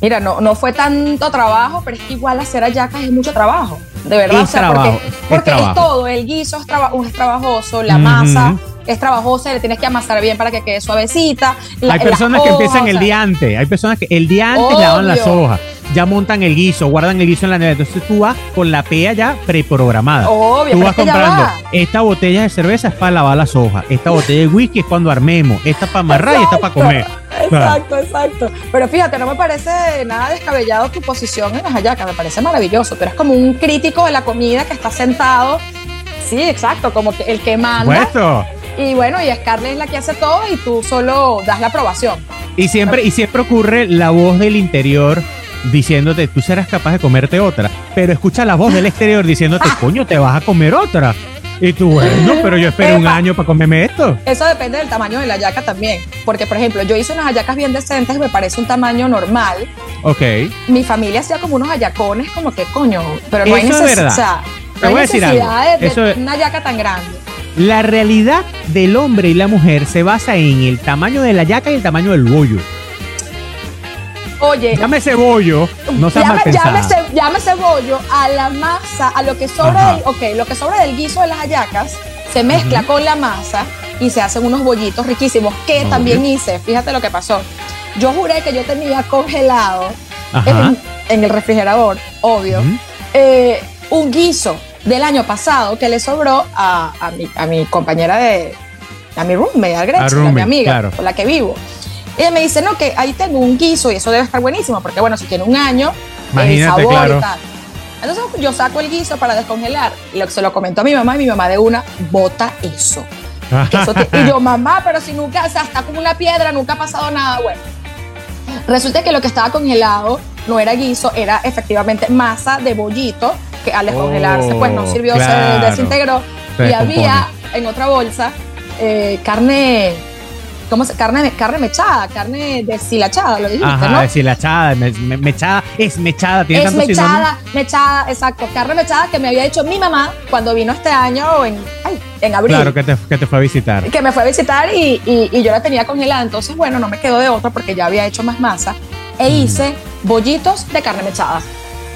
Speaker 2: mira, no, no fue tanto trabajo, pero es que igual hacer hallacas es mucho trabajo. De verdad,
Speaker 1: o sea, porque,
Speaker 2: porque es, todo, el guiso es, es trabajoso, la masa es trabajosa, le tienes que amasar bien para que quede suavecita.
Speaker 1: hay personas que empiezan el día antes, hay personas que el día antes lavan las hojas ya montan el guiso, guardan el guiso en la nevera. Entonces tú vas con la pea ya preprogramada.
Speaker 2: Obvio,
Speaker 1: tú vas comprando. Esta botella de cerveza es para lavar las hojas. Esta botella de whisky es cuando armemos. Esta para amarrar y esta para comer.
Speaker 2: Exacto, exacto. Pero fíjate, no me parece nada descabellado tu posición en las hallacas. Me parece maravilloso. Tú eres como un crítico de la comida que está sentado. Sí, exacto, como que el que manda. Y bueno, y Scarlett es la que hace todo y tú solo das la aprobación.
Speaker 1: Y siempre, y siempre ocurre la voz del interior diciéndote, tú serás capaz de comerte otra, pero escucha la voz del exterior diciéndote, coño, te vas a comer otra. Y tú, bueno, pero yo espero un año para comerme esto.
Speaker 2: Eso depende del tamaño de la yaca también. Porque, por ejemplo, yo hice unas hallacas bien decentes, me parece un tamaño normal.
Speaker 1: Ok.
Speaker 2: Mi familia hacía como unos hallacones, como que coño, pero no hay
Speaker 1: necesidad.
Speaker 2: No hay necesidad de, una yaca tan grande.
Speaker 1: La realidad del hombre y la mujer se basa en el tamaño de la yaca y el tamaño del bollo.
Speaker 2: Oye.
Speaker 1: Llámese bollo, no se llame,
Speaker 2: llámese, bollo a la masa, a lo que sobra del, okay, lo que sobra del guiso de las hallacas, se mezcla con la masa y se hacen unos bollitos riquísimos que también hice. Fíjate lo que pasó. Yo juré que yo tenía congelado en, el refrigerador, obvio, eh, un guiso del año pasado que le sobró a, a, mi, compañera de, a mi roommate, a Gretchen, a, mi amiga con la que vivo. Ella me dice, no, que ahí tengo un guiso y eso debe estar buenísimo, porque bueno, si tiene un año, el sabor y tal. Entonces yo saco el guiso para descongelar y lo, se lo comentó a mi mamá y mi mamá de una, bota eso. y yo, mamá, pero si nunca, o sea, está como una piedra, nunca ha pasado nada. Bueno, resulta que lo que estaba congelado no era guiso, era efectivamente masa de bollito que al descongelarse pues no oh, sirvió, se desintegró. y había en otra bolsa eh, carne ¿cómo se? Carne, carne mechada, carne deshilachada, lo dijiste, Ajá, ¿no?
Speaker 1: deshilachada, mechada, es mechada,
Speaker 2: tiene Es mechada, mechada, exacto. Carne mechada que me había hecho mi mamá cuando vino este año en, ay, en abril.
Speaker 1: Claro, que te, que te, fue a visitar.
Speaker 2: Que me fue a visitar y, y, yo la tenía congelada. Entonces, bueno, no me quedó de otra porque ya había hecho más masa. E hice bollitos de carne mechada.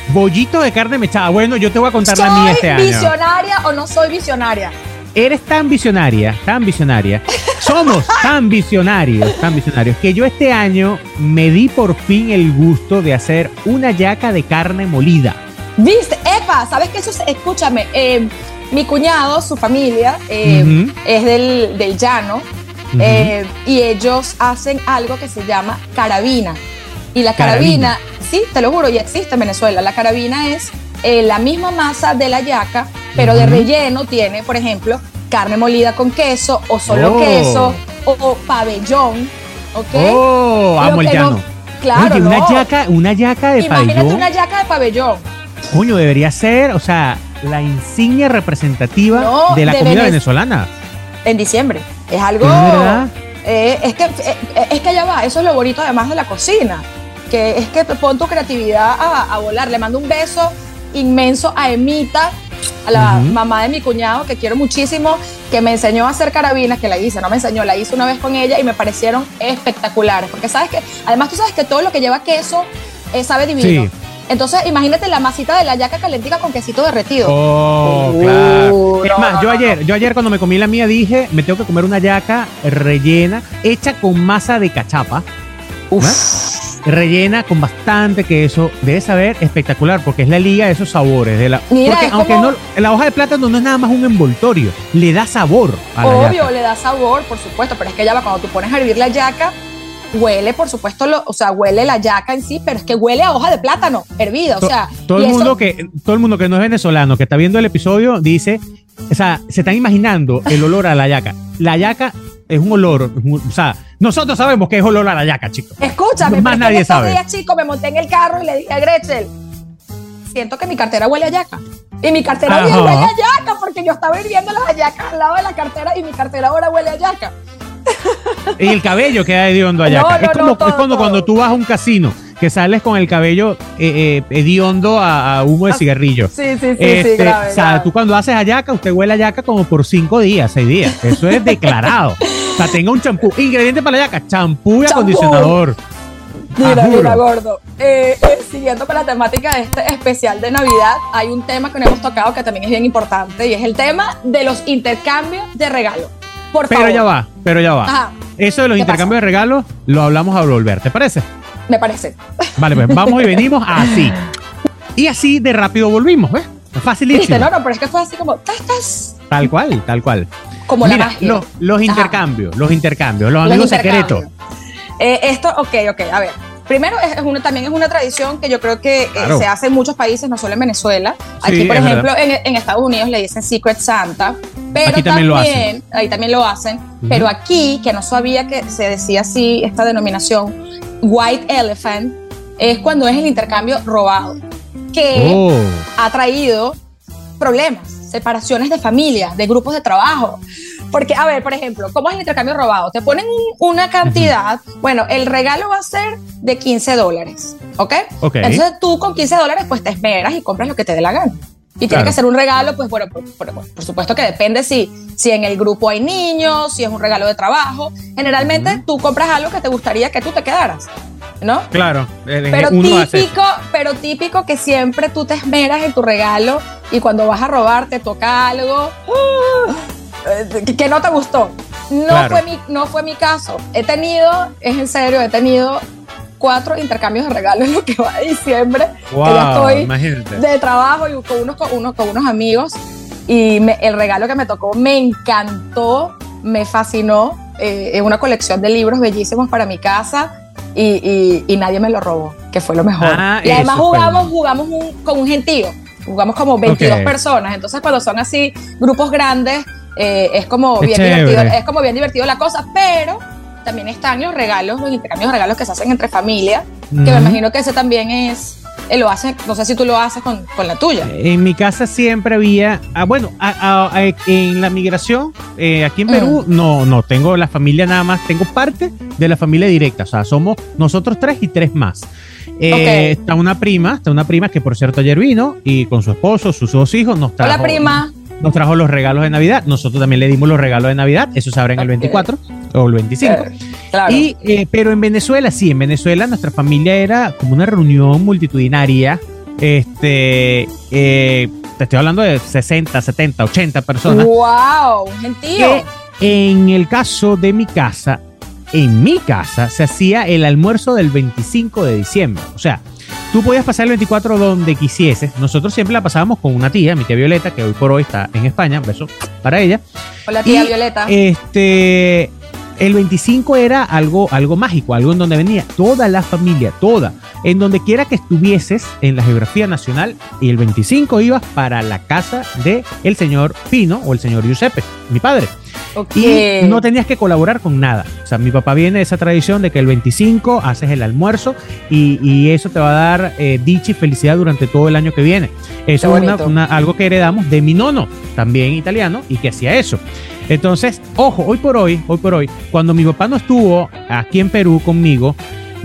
Speaker 1: Bollito de carne mechada. Bueno, yo te voy a contar la mía este año.
Speaker 2: ¿Soy visionaria o no soy visionaria?
Speaker 1: Eres tan visionaria, tan visionaria. Somos tan visionarios, tan visionarios, que yo este año me di por fin el gusto de hacer una yaca de carne molida.
Speaker 2: ¿Viste? Epa, ¿sabes qué? Eso, escúchame, eh, mi cuñado, su familia, eh, es del, del llano, eh, y ellos hacen algo que se llama carabina. Y la carabina, sí, te lo juro, ya existe en Venezuela. La carabina es la misma masa de la yaca, pero de relleno tiene, por ejemplo, carne molida con queso o solo oh. queso o, pabellón. ¿Ok?
Speaker 1: Oh, amo el llano.
Speaker 2: claro,
Speaker 1: Oye, una yaca, una yaca de
Speaker 2: Imagínate
Speaker 1: pabellón.
Speaker 2: una yaca de pabellón.
Speaker 1: Coño, debería ser, o sea, la insignia representativa de la comida venezolana.
Speaker 2: En diciembre. Es algo. Eh, es, que, eh, es que ya va, eso es lo bonito además de la cocina. Que es que pon tu creatividad a, a volar. Le mando un beso inmenso a Emita, a la mamá de mi cuñado, que quiero muchísimo, que me enseñó a hacer carabinas, que la hice, no me enseñó, la hice una vez con ella y me parecieron espectaculares. Porque sabes que, además tú sabes que todo lo que lleva queso eh, sabe divino. Entonces, imagínate la masita de la yaca calentica con quesito derretido.
Speaker 1: Oh, claro. es más, yo ayer, yo ayer cuando me comí la mía dije, me tengo que comer una yaca rellena, hecha con masa de cachapa. Uf rellena con bastante queso. Debe saber espectacular porque es la liga de esos sabores. De la, porque aunque no, la hoja de plátano no es nada más un envoltorio, le da sabor. A
Speaker 2: Obvio, le da sabor, por supuesto, pero es que ya va, cuando tú pones a hervir la yaca, huele, por supuesto, lo, o sea, huele la yaca en sí, pero es que huele a hoja de plátano hervida, o sea.
Speaker 1: Todo el, mundo que, todo el mundo que no es venezolano, que está viendo el episodio, dice, o sea, se están imaginando el olor a la yaca. La yaca es un olor, o sea, nosotros sabemos que es olor a la yaca, chicos.
Speaker 2: Escúchame, más nadie sabe. Días, chico, me monté en el carro y le dije a Gretchen, siento que mi cartera huele a yaca. Y mi cartera huele a yaca porque yo estaba hirviendo las yacas al lado de la cartera y mi cartera ahora huele a yaca.
Speaker 1: Y el cabello queda hediondo a yaca. es como cuando, cuando tú vas a un casino que sales con el cabello eh, eh, hediondo a, humo de ah, cigarrillo.
Speaker 2: Sí, sí, sí, sí, este, grave,
Speaker 1: O sea, tú cuando haces ayaca, usted huele a yaca como por cinco días, seis días. Eso es declarado. o sea, tenga un champú. Ingrediente para la yaca, champú y acondicionador.
Speaker 2: Mira, mira, gordo. Eh, siguiendo con la temática de este especial de Navidad, hay un tema que no hemos tocado que también es bien importante y es el tema de los intercambios de regalos. Por
Speaker 1: pero ya va, pero ya va. Eso de los intercambios de regalos lo hablamos a volver, ¿te parece?
Speaker 2: Me parece.
Speaker 1: Vale, pues vamos y venimos así. Y así de rápido volvimos, ¿ves? Facilísimo.
Speaker 2: No, no, pero es que fue así como, ¡tas,
Speaker 1: Tal cual, tal cual.
Speaker 2: Como la magia.
Speaker 1: Los, intercambios, los intercambios, los amigos secretos.
Speaker 2: Eh, esto, ok, ok, a ver. Primero, es también es una tradición que yo creo que eh, se hace en muchos países, no solo en Venezuela. Aquí, por ejemplo, en, Estados Unidos le dicen Secret Santa, pero aquí también, ahí también lo hacen. Pero aquí, que no sabía que se decía así esta denominación, White Elephant, es cuando es el intercambio robado, que oh. ha traído problemas separaciones de familias, de grupos de trabajo. Porque, a ver, por ejemplo, ¿cómo es el intercambio robado? Te ponen una cantidad, bueno, el regalo va a ser de 15 dólares, ¿ok? Entonces tú con 15 dólares pues te esperas y compras lo que te dé la gana. Y tiene que ser un regalo, pues bueno, por, supuesto que depende si, si en el grupo hay niños, si es un regalo de trabajo. Generalmente tú compras algo que te gustaría que tú te quedaras. ¿no?
Speaker 1: Claro,
Speaker 2: pero típico, pero típico que siempre tú te esmeras en tu regalo y cuando vas a robar te toca algo uh, que no te gustó. No, fue mi, no fue mi caso. He tenido, es en serio, he tenido cuatro intercambios de regalos en lo que va de diciembre.
Speaker 1: Wow, que ya estoy
Speaker 2: de trabajo y con unos, con unos, con unos amigos. Y el regalo que me tocó me encantó, me fascinó. Eh, es una colección de libros bellísimos para mi casa y, y, nadie me lo robó, que fue lo mejor. Ah, y además jugamos, jugamos con un gentío, jugamos como 22 personas, entonces cuando son así grupos grandes, eh, es, como bien divertido, es como bien divertido la cosa, pero también están los regalos, los intercambios de regalos que se hacen entre familias, que me imagino que ese también es lo hace, no sé si tú lo haces con, con, la tuya.
Speaker 1: En mi casa siempre había, ah, bueno, en la migración, eh, aquí en Perú, no, no, tengo la familia nada más, tengo parte de la familia directa, o sea, somos nosotros tres y tres más. Eh, está una prima, está una prima que por cierto ayer vino y con su esposo, sus dos hijos, nos trajo.
Speaker 2: Hola prima
Speaker 1: nos trajo los regalos de Navidad. Nosotros también le dimos los regalos de Navidad. Eso se abre en el 24 o el 25. Eh, y, eh, pero en Venezuela, sí, en Venezuela nuestra familia era como una reunión multitudinaria. Este, eh, te estoy hablando de 60, 70, 80 personas.
Speaker 2: ¡Wow! Gentío.
Speaker 1: En el caso de mi casa, en mi casa se hacía el almuerzo del 25 de diciembre. O sea, Tú podías pasar el 24 donde quisieses. Nosotros siempre la pasábamos con una tía, mi tía Violeta, que hoy por hoy está en España. beso para ella.
Speaker 2: Hola, tía Violeta.
Speaker 1: Este, el 25 era algo, algo mágico, algo en donde venía toda la familia, toda, en donde quiera que estuvieses en la geografía nacional, y el 25 ibas para la casa de el señor Pino o el señor Giuseppe, mi padre. Y no tenías que colaborar con nada. O sea, mi papá viene de esa tradición de que el 25 haces el almuerzo y, eso te va a dar eh, dicha y felicidad durante todo el año que viene. Eso es algo que heredamos de mi nono, también italiano, y que hacía eso. Entonces, ojo, hoy por hoy, hoy por hoy, cuando mi papá no estuvo aquí en Perú conmigo,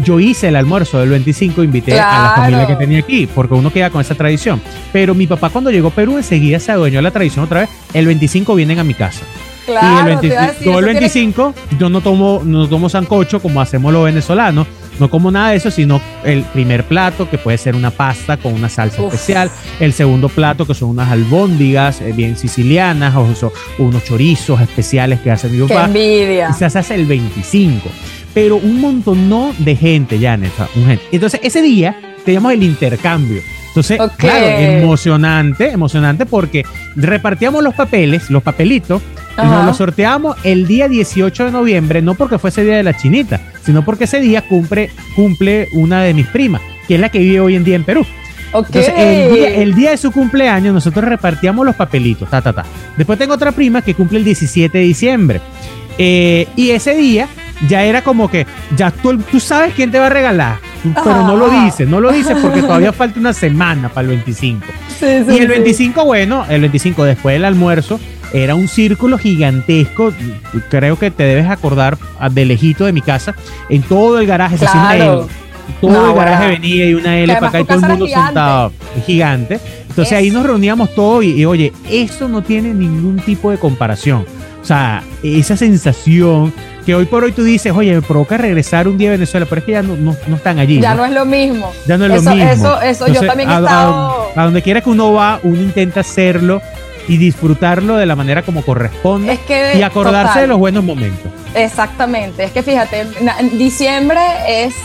Speaker 1: yo hice el almuerzo del 25, invité a la familia que tenía aquí, porque uno queda con esa tradición. Pero mi papá cuando llegó a Perú enseguida se adueñó de la tradición otra vez. El 25 vienen a mi casa.
Speaker 2: Claro,
Speaker 1: y el, 25 yo no tomo, no tomo sancocho como hacemos los venezolanos. No como nada de eso, sino el primer plato, que puede ser una pasta con una salsa especial. El segundo plato, que son unas albóndigas eh, bien sicilianas, o, unos chorizos especiales que hace mi papá.
Speaker 2: envidia!
Speaker 1: Y se hace el 25. Pero un montón no de gente, ya, gente. Entonces, ese día teníamos el intercambio. Entonces, claro, emocionante, emocionante porque repartíamos los papeles, los papelitos, y nos los sorteamos el día 18 de noviembre, no porque fuese día de la chinita, sino porque ese día cumple, cumple una de mis primas, que es la que vive hoy en día en Perú.
Speaker 2: Entonces,
Speaker 1: el día, de su cumpleaños, nosotros repartíamos los papelitos, ta, ta, ta. Después tengo otra prima que cumple el 17 de diciembre. Eh, y ese día ya era como que, ya tú, tú sabes quién te va a regalar, pero no lo dices, no lo dices porque todavía falta una semana para el 25. y el 25, bueno, el 25 después del almuerzo, era un círculo gigantesco, creo que te debes acordar de lejito de mi casa, en todo el garaje, se hacía todo el garaje venía y una L para acá y todo el mundo sentado, gigante. Entonces ahí nos reuníamos todos y, y, oye, eso no tiene ningún tipo de comparación. O sea, esa sensación que hoy por hoy tú dices, oye, me provoca regresar un día a Venezuela, pero es que ya no, no, están allí.
Speaker 2: Ya ¿no? es lo mismo.
Speaker 1: Ya no es lo mismo.
Speaker 2: Eso, eso, yo también he estado...
Speaker 1: A, donde quiera que uno va, uno intenta hacerlo y disfrutarlo de la manera como corresponde
Speaker 2: es que,
Speaker 1: y acordarse de los buenos momentos.
Speaker 2: Exactamente, es que fíjate, diciembre es,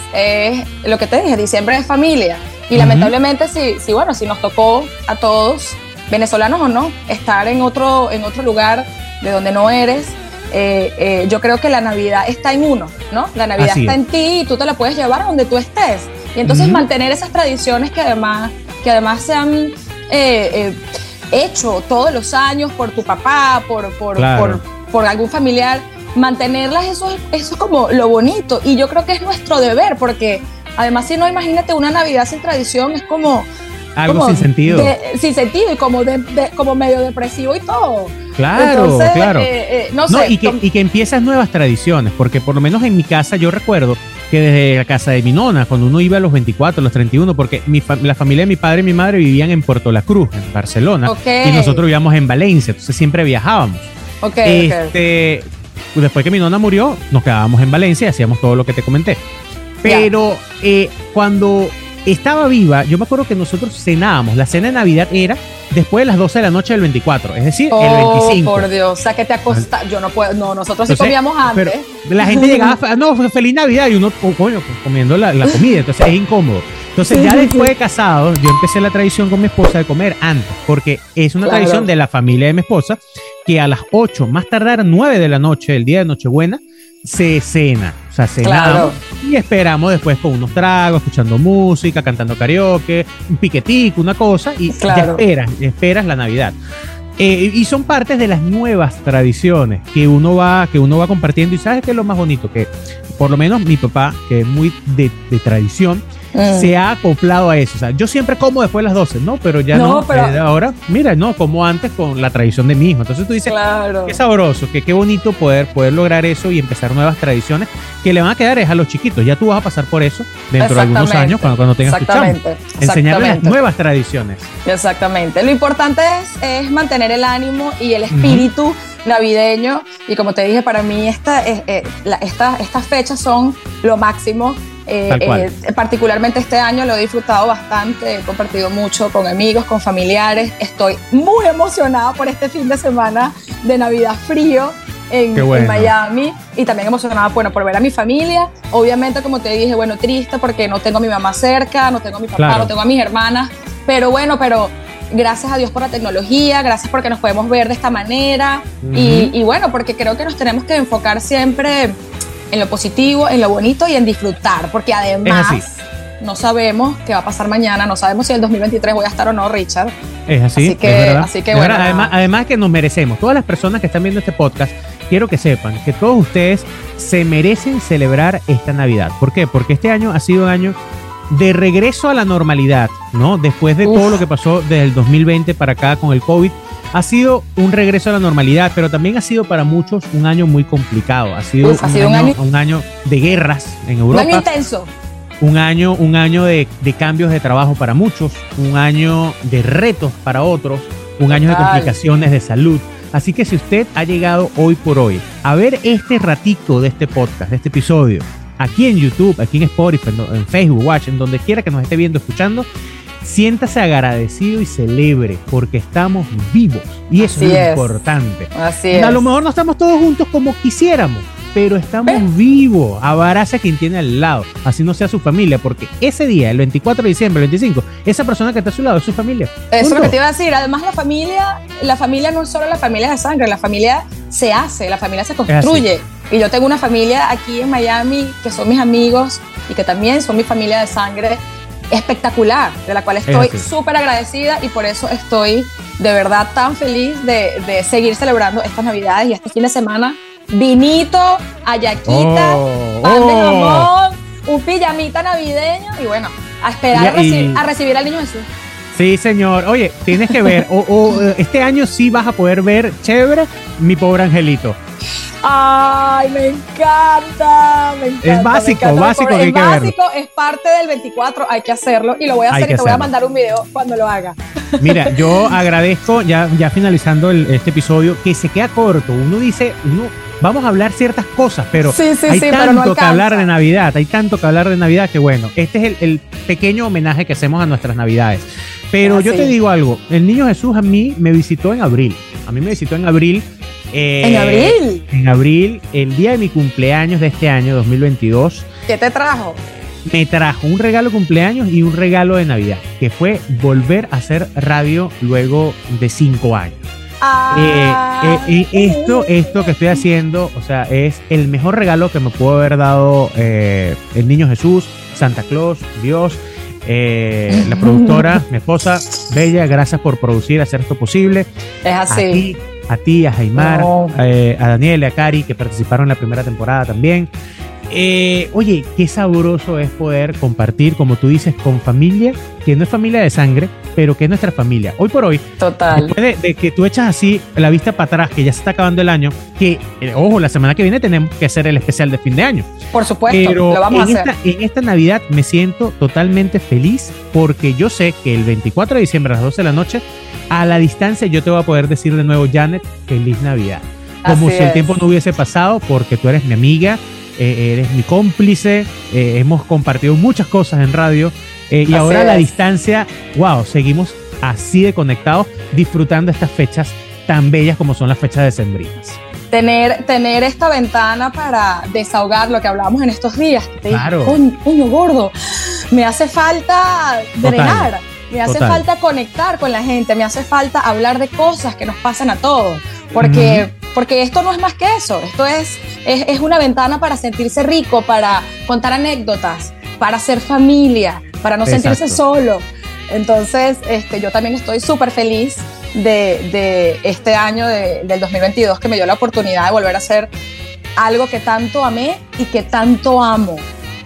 Speaker 2: lo que te dije, diciembre es familia. Y lamentablemente, sí, sí, bueno, si nos tocó a todos, venezolanos o no, estar en otro, en otro lugar de donde no eres, eh, eh, yo creo que la Navidad está en uno, ¿no? La Navidad está en ti y tú te la puedes llevar a donde tú estés. Y entonces mantener esas tradiciones que además, que además se han eh, hecho todos los años por tu papá, por, por, por, algún familiar, mantenerlas, eso, eso es como lo bonito. Y yo creo que es nuestro deber, porque además si no, imagínate una Navidad sin tradición, es como
Speaker 1: Algo sin sentido.
Speaker 2: sin sentido y como, de, como medio depresivo y todo.
Speaker 1: Claro, claro. Eh, eh, no, sé, y, que, y que empiezas nuevas tradiciones, porque por lo menos en mi casa yo recuerdo que desde la casa de mi nona, cuando uno iba a los 24, los 31, porque mi la familia de mi padre y mi madre vivían en Puerto La Cruz, en Barcelona, y nosotros vivíamos en Valencia, entonces siempre viajábamos. este, Después que mi nona murió, nos quedábamos en Valencia y hacíamos todo lo que te comenté. Pero eh, cuando estaba viva, yo me acuerdo que nosotros cenábamos, la cena de Navidad era después de las 12 de la noche del 24, es decir, el 25.
Speaker 2: por Dios, o sea, que te acosta, yo no puedo, no, nosotros sí comíamos antes.
Speaker 1: Pero la gente llegaba, no, feliz Navidad y uno, oh, coño, pues, comiendo la, comida, entonces es incómodo. Entonces ya después de casado, yo empecé la tradición con mi esposa de comer antes, porque es una tradición de la familia de mi esposa, que a las 8, más tardar 9 de la noche, el día de Nochebuena, se cena. O sea, cenamos y esperamos después con unos tragos, escuchando música, cantando karaoke, un piquetico, una cosa, y ya esperas, esperas la Navidad. Eh, y son partes de las nuevas tradiciones que uno va, que uno va compartiendo. Y sabes qué es lo más bonito, que por lo menos mi papá, que es muy de, de tradición, Mm. se ha acoplado a eso. O sea, yo siempre como después de las 12, ¿no? Pero ya no. Eh, ahora, mira, no, como antes con la tradición de mi hijo. Entonces tú dices, claro. qué sabroso, que qué bonito poder, poder lograr eso y empezar nuevas tradiciones que le van a quedar es a los chiquitos. Ya tú vas a pasar por eso dentro de algunos años cuando, cuando tengas Exactamente. Enseñarles nuevas tradiciones.
Speaker 2: Exactamente. Lo importante es, es mantener el ánimo y el espíritu. navideño y como te dije para mí esta, eh, eh, esta, estas fechas son lo máximo eh, eh, particularmente este año lo he disfrutado bastante, he compartido mucho con amigos, con familiares. Estoy muy emocionada por este fin de semana de Navidad frío en, Miami y también emocionada bueno, por ver a mi familia. Obviamente, como te dije, bueno, triste porque no tengo a mi mamá cerca, no tengo a mi papá, no tengo a mis hermanas, pero bueno, pero gracias a Dios por la tecnología, gracias porque nos podemos ver de esta manera y, y bueno, porque creo que nos tenemos que enfocar siempre en lo positivo, en lo bonito y en disfrutar, porque además no sabemos qué va a pasar mañana, no sabemos si en el 2023 voy a estar o no, Richard.
Speaker 1: Es así. Así que, así que bueno. Además, además que nos merecemos, todas las personas que están viendo este podcast, quiero que sepan que todos ustedes se merecen celebrar esta Navidad. ¿Por qué? Porque este año ha sido un año de regreso a la normalidad, ¿no? Después de todo lo que pasó desde el 2020 para acá con el COVID ha sido un regreso a la normalidad, pero también ha sido para muchos un año muy complicado. Ha sido, un, año, de guerras en Europa. Un año
Speaker 2: intenso.
Speaker 1: Un año, un año de, cambios de trabajo para muchos, un año de retos para otros, un año de complicaciones de salud. Así que si usted ha llegado hoy por hoy a ver este ratito de este podcast, de este episodio, aquí en YouTube, aquí en Spotify, en Facebook, Watch, en donde quiera que nos esté viendo, escuchando, siéntase agradecido y celebre porque estamos vivos y eso es, importante.
Speaker 2: Así es.
Speaker 1: A lo mejor no estamos todos juntos como quisiéramos, pero estamos ¿Eh? vivos. Abraza a quien tiene al lado, así no sea su familia, porque ese día, el 24 de diciembre, el 25, esa persona que está a su lado es su familia.
Speaker 2: Eso es lo que te iba a decir. Además, la familia, la familia no es solo la familia de sangre, la familia se hace, la familia se construye. Y yo tengo una familia aquí en Miami que son mis amigos y que también son mi familia de sangre espectacular, de la cual estoy súper agradecida y por eso estoy de verdad tan feliz de, seguir celebrando estas navidades y este fin de semana. Vinito, ayaquita, oh, pan de oh. jamón, un pijamita navideño y bueno, a esperar a, recibir al niño Jesús.
Speaker 1: Sí, señor. Oye, tienes que ver, o, este año sí vas a poder ver chévere mi pobre angelito.
Speaker 2: Ay, me encanta, me encanta.
Speaker 1: Es básico, básico.
Speaker 2: es básico, es parte del 24, hay que hacerlo y lo voy a hacer y te voy a mandar un video cuando lo haga.
Speaker 1: Mira, yo agradezco, ya, ya finalizando este episodio, que se queda corto. Uno dice, uno, vamos a hablar ciertas cosas, pero hay tanto que hablar de Navidad, hay tanto que hablar de Navidad que bueno, este es el, pequeño homenaje que hacemos a nuestras Navidades. Pero yo te digo algo, el niño Jesús a mí me visitó en abril, a mí me visitó en abril
Speaker 2: eh, ¿En abril?
Speaker 1: En abril, el día de mi cumpleaños de este año, 2022.
Speaker 2: ¿Qué te trajo?
Speaker 1: Me trajo un regalo de cumpleaños y un regalo de Navidad, que fue volver a hacer radio luego de cinco años. Ah. Eh, eh, esto, esto que estoy haciendo, o sea, es el mejor regalo que me pudo haber dado el niño Jesús, Santa Claus, Dios. la productora, mi esposa, Bella, gracias por producir, hacer esto posible.
Speaker 2: Es así
Speaker 1: a ti, a Jaimar, eh, a Daniel, a Cari, que participaron en la primera temporada también. Eh, oye, qué sabroso es poder compartir, como tú dices, con familia, que no es familia de sangre, pero que es nuestra familia. Hoy por hoy,
Speaker 2: Total.
Speaker 1: después de, que tú echas así la vista para atrás, que ya se está acabando el año, que, eh, ojo, la semana que viene tenemos que hacer el especial de fin de año.
Speaker 2: Por supuesto, pero lo vamos
Speaker 1: a hacer. Esta, en esta Navidad me siento totalmente feliz porque yo sé que el 24 de diciembre a las 12 de la noche, a la distancia, yo te voy a poder decir de nuevo, Janet, feliz Navidad. Como si el tiempo no hubiese pasado, porque tú eres mi amiga, eh, eres mi cómplice, eh, hemos compartido muchas cosas en radio eh, y ahora a la distancia, wow, seguimos así de conectados, disfrutando estas fechas tan bellas como son las fechas decembrinas.
Speaker 2: Tener, tener esta ventana para desahogar lo que hablábamos en estos días.
Speaker 1: claro.
Speaker 2: coño, gordo, me hace falta drenar. Me hace falta conectar con la gente, me hace falta hablar de cosas que nos pasan a todos, porque, porque esto no es más que eso, esto es, es, una ventana para sentirse rico, para contar anécdotas, para ser familia, para no sentirse solo. Entonces, este, yo también estoy súper feliz de, este año del 2022 que me dio la oportunidad de volver a hacer algo que tanto amé y que tanto amo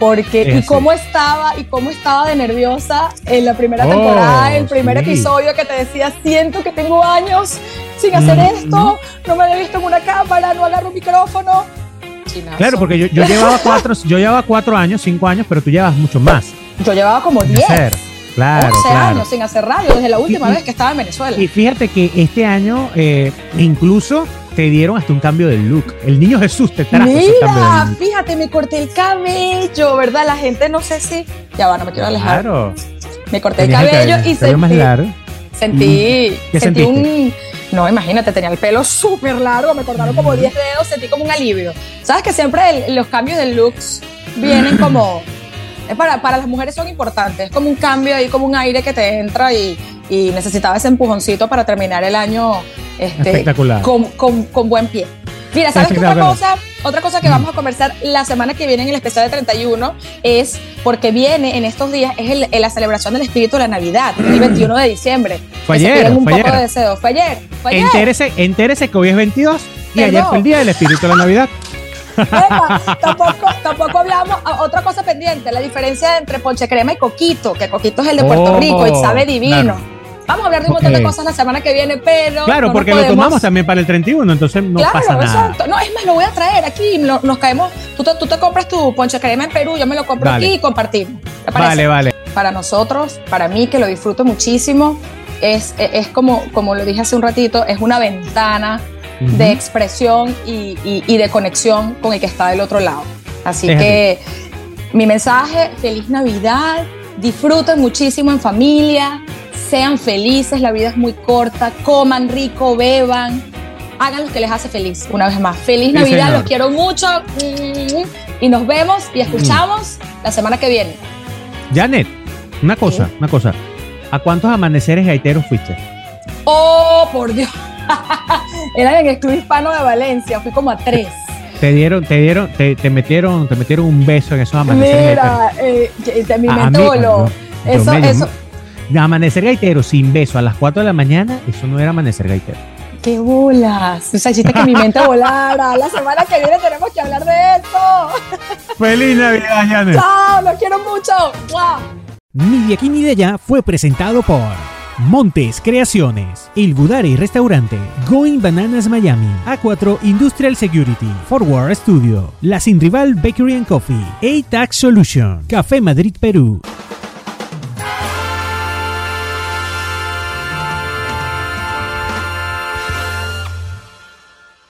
Speaker 2: porque y cómo estaba y cómo estaba de nerviosa en la primera temporada, oh, el primer episodio que te decía, siento que tengo años sin hacer esto, no me había visto en una cámara, no agarro un micrófono.
Speaker 1: Claro, porque yo, llevaba cuatro, yo llevaba cuatro años, cinco años, pero tú llevas mucho más.
Speaker 2: Yo llevaba como diez.
Speaker 1: Claro, 11
Speaker 2: años sin hacer radio desde la última vez que estaba en Venezuela.
Speaker 1: Y fíjate que este año eh, incluso te dieron hasta un cambio de look. El niño Jesús te trajo
Speaker 2: Mira, fíjate, me corté el cabello, ¿verdad? La gente no sé si. Ya va, no me quiero alejar. Claro. Me corté el cabello y sentí.
Speaker 1: Más largo.
Speaker 2: Sentí. sentí un. No, imagínate, tenía el pelo súper largo, me cortaron como 10 dedos, sentí como un alivio. ¿Sabes que siempre los cambios de looks vienen como. Para, para las mujeres son importantes, es como un cambio ahí, como un aire que te entra y, y necesitaba ese empujoncito para terminar el año este,
Speaker 1: Espectacular.
Speaker 2: Con, con, con, buen pie. Mira, ¿sabes qué otra cosa? Otra cosa que vamos a conversar la semana que viene en el especial de 31 es porque viene en estos días, es el, la celebración del espíritu de la Navidad, el 21 de diciembre.
Speaker 1: Fue ayer.
Speaker 2: Un
Speaker 1: fue
Speaker 2: poco de deseo. Fue ayer. Fue ayer.
Speaker 1: Entérese, entérese que hoy es 22 y ayer fue el día del espíritu de la Navidad.
Speaker 2: Tampoco, tampoco hablamos, otra cosa pendiente, la diferencia entre ponche crema y coquito, que coquito es el de Puerto Rico y oh, sabe divino. Vamos a hablar de un montón de cosas la semana que viene, pero.
Speaker 1: Claro, porque lo tomamos también para el 31, entonces no pasa nada. Exacto.
Speaker 2: No, es más, lo voy a traer aquí. nos caemos. Tú te, tú te, compras tu ponche crema en Perú, yo me lo compro aquí y compartimos.
Speaker 1: Vale, vale.
Speaker 2: Para nosotros, para mí, que lo disfruto muchísimo, es, es como, como lo dije hace un ratito, es una ventana de expresión y, y, de conexión con el que está del otro lado. Así que mi mensaje, feliz Navidad, disfruten muchísimo en familia, sean felices, la vida es muy corta, coman rico, beban, hagan lo que les hace feliz. Una vez más, feliz Navidad, los quiero mucho y nos vemos y escuchamos la semana que viene.
Speaker 1: Janet, una cosa, una cosa. ¿A cuántos amaneceres gaiteros fuiste?
Speaker 2: Oh, por Dios. Era en el Club Hispano de Valencia, fui como a tres.
Speaker 1: Te dieron, te dieron, te, metieron, te metieron un beso en esos amaneceres.
Speaker 2: Mira, eh, mi mente voló. eso, eso,
Speaker 1: Amanecer gaitero sin beso a las 4 de la mañana, eso no era amanecer gaitero.
Speaker 2: ¡Qué bolas! O sea, hiciste que mi mente volara. La semana que viene tenemos que hablar de esto.
Speaker 1: ¡Feliz Navidad, Janet!
Speaker 2: ¡Chao! ¡Los quiero mucho!
Speaker 3: Ni de aquí ni de allá fue presentado por Montes Creaciones, El Budari Restaurante, Going Bananas Miami, A4 Industrial Security, Forward Studio, La Sin Rival Bakery and Coffee, A-Tax Solution, Café Madrid Perú.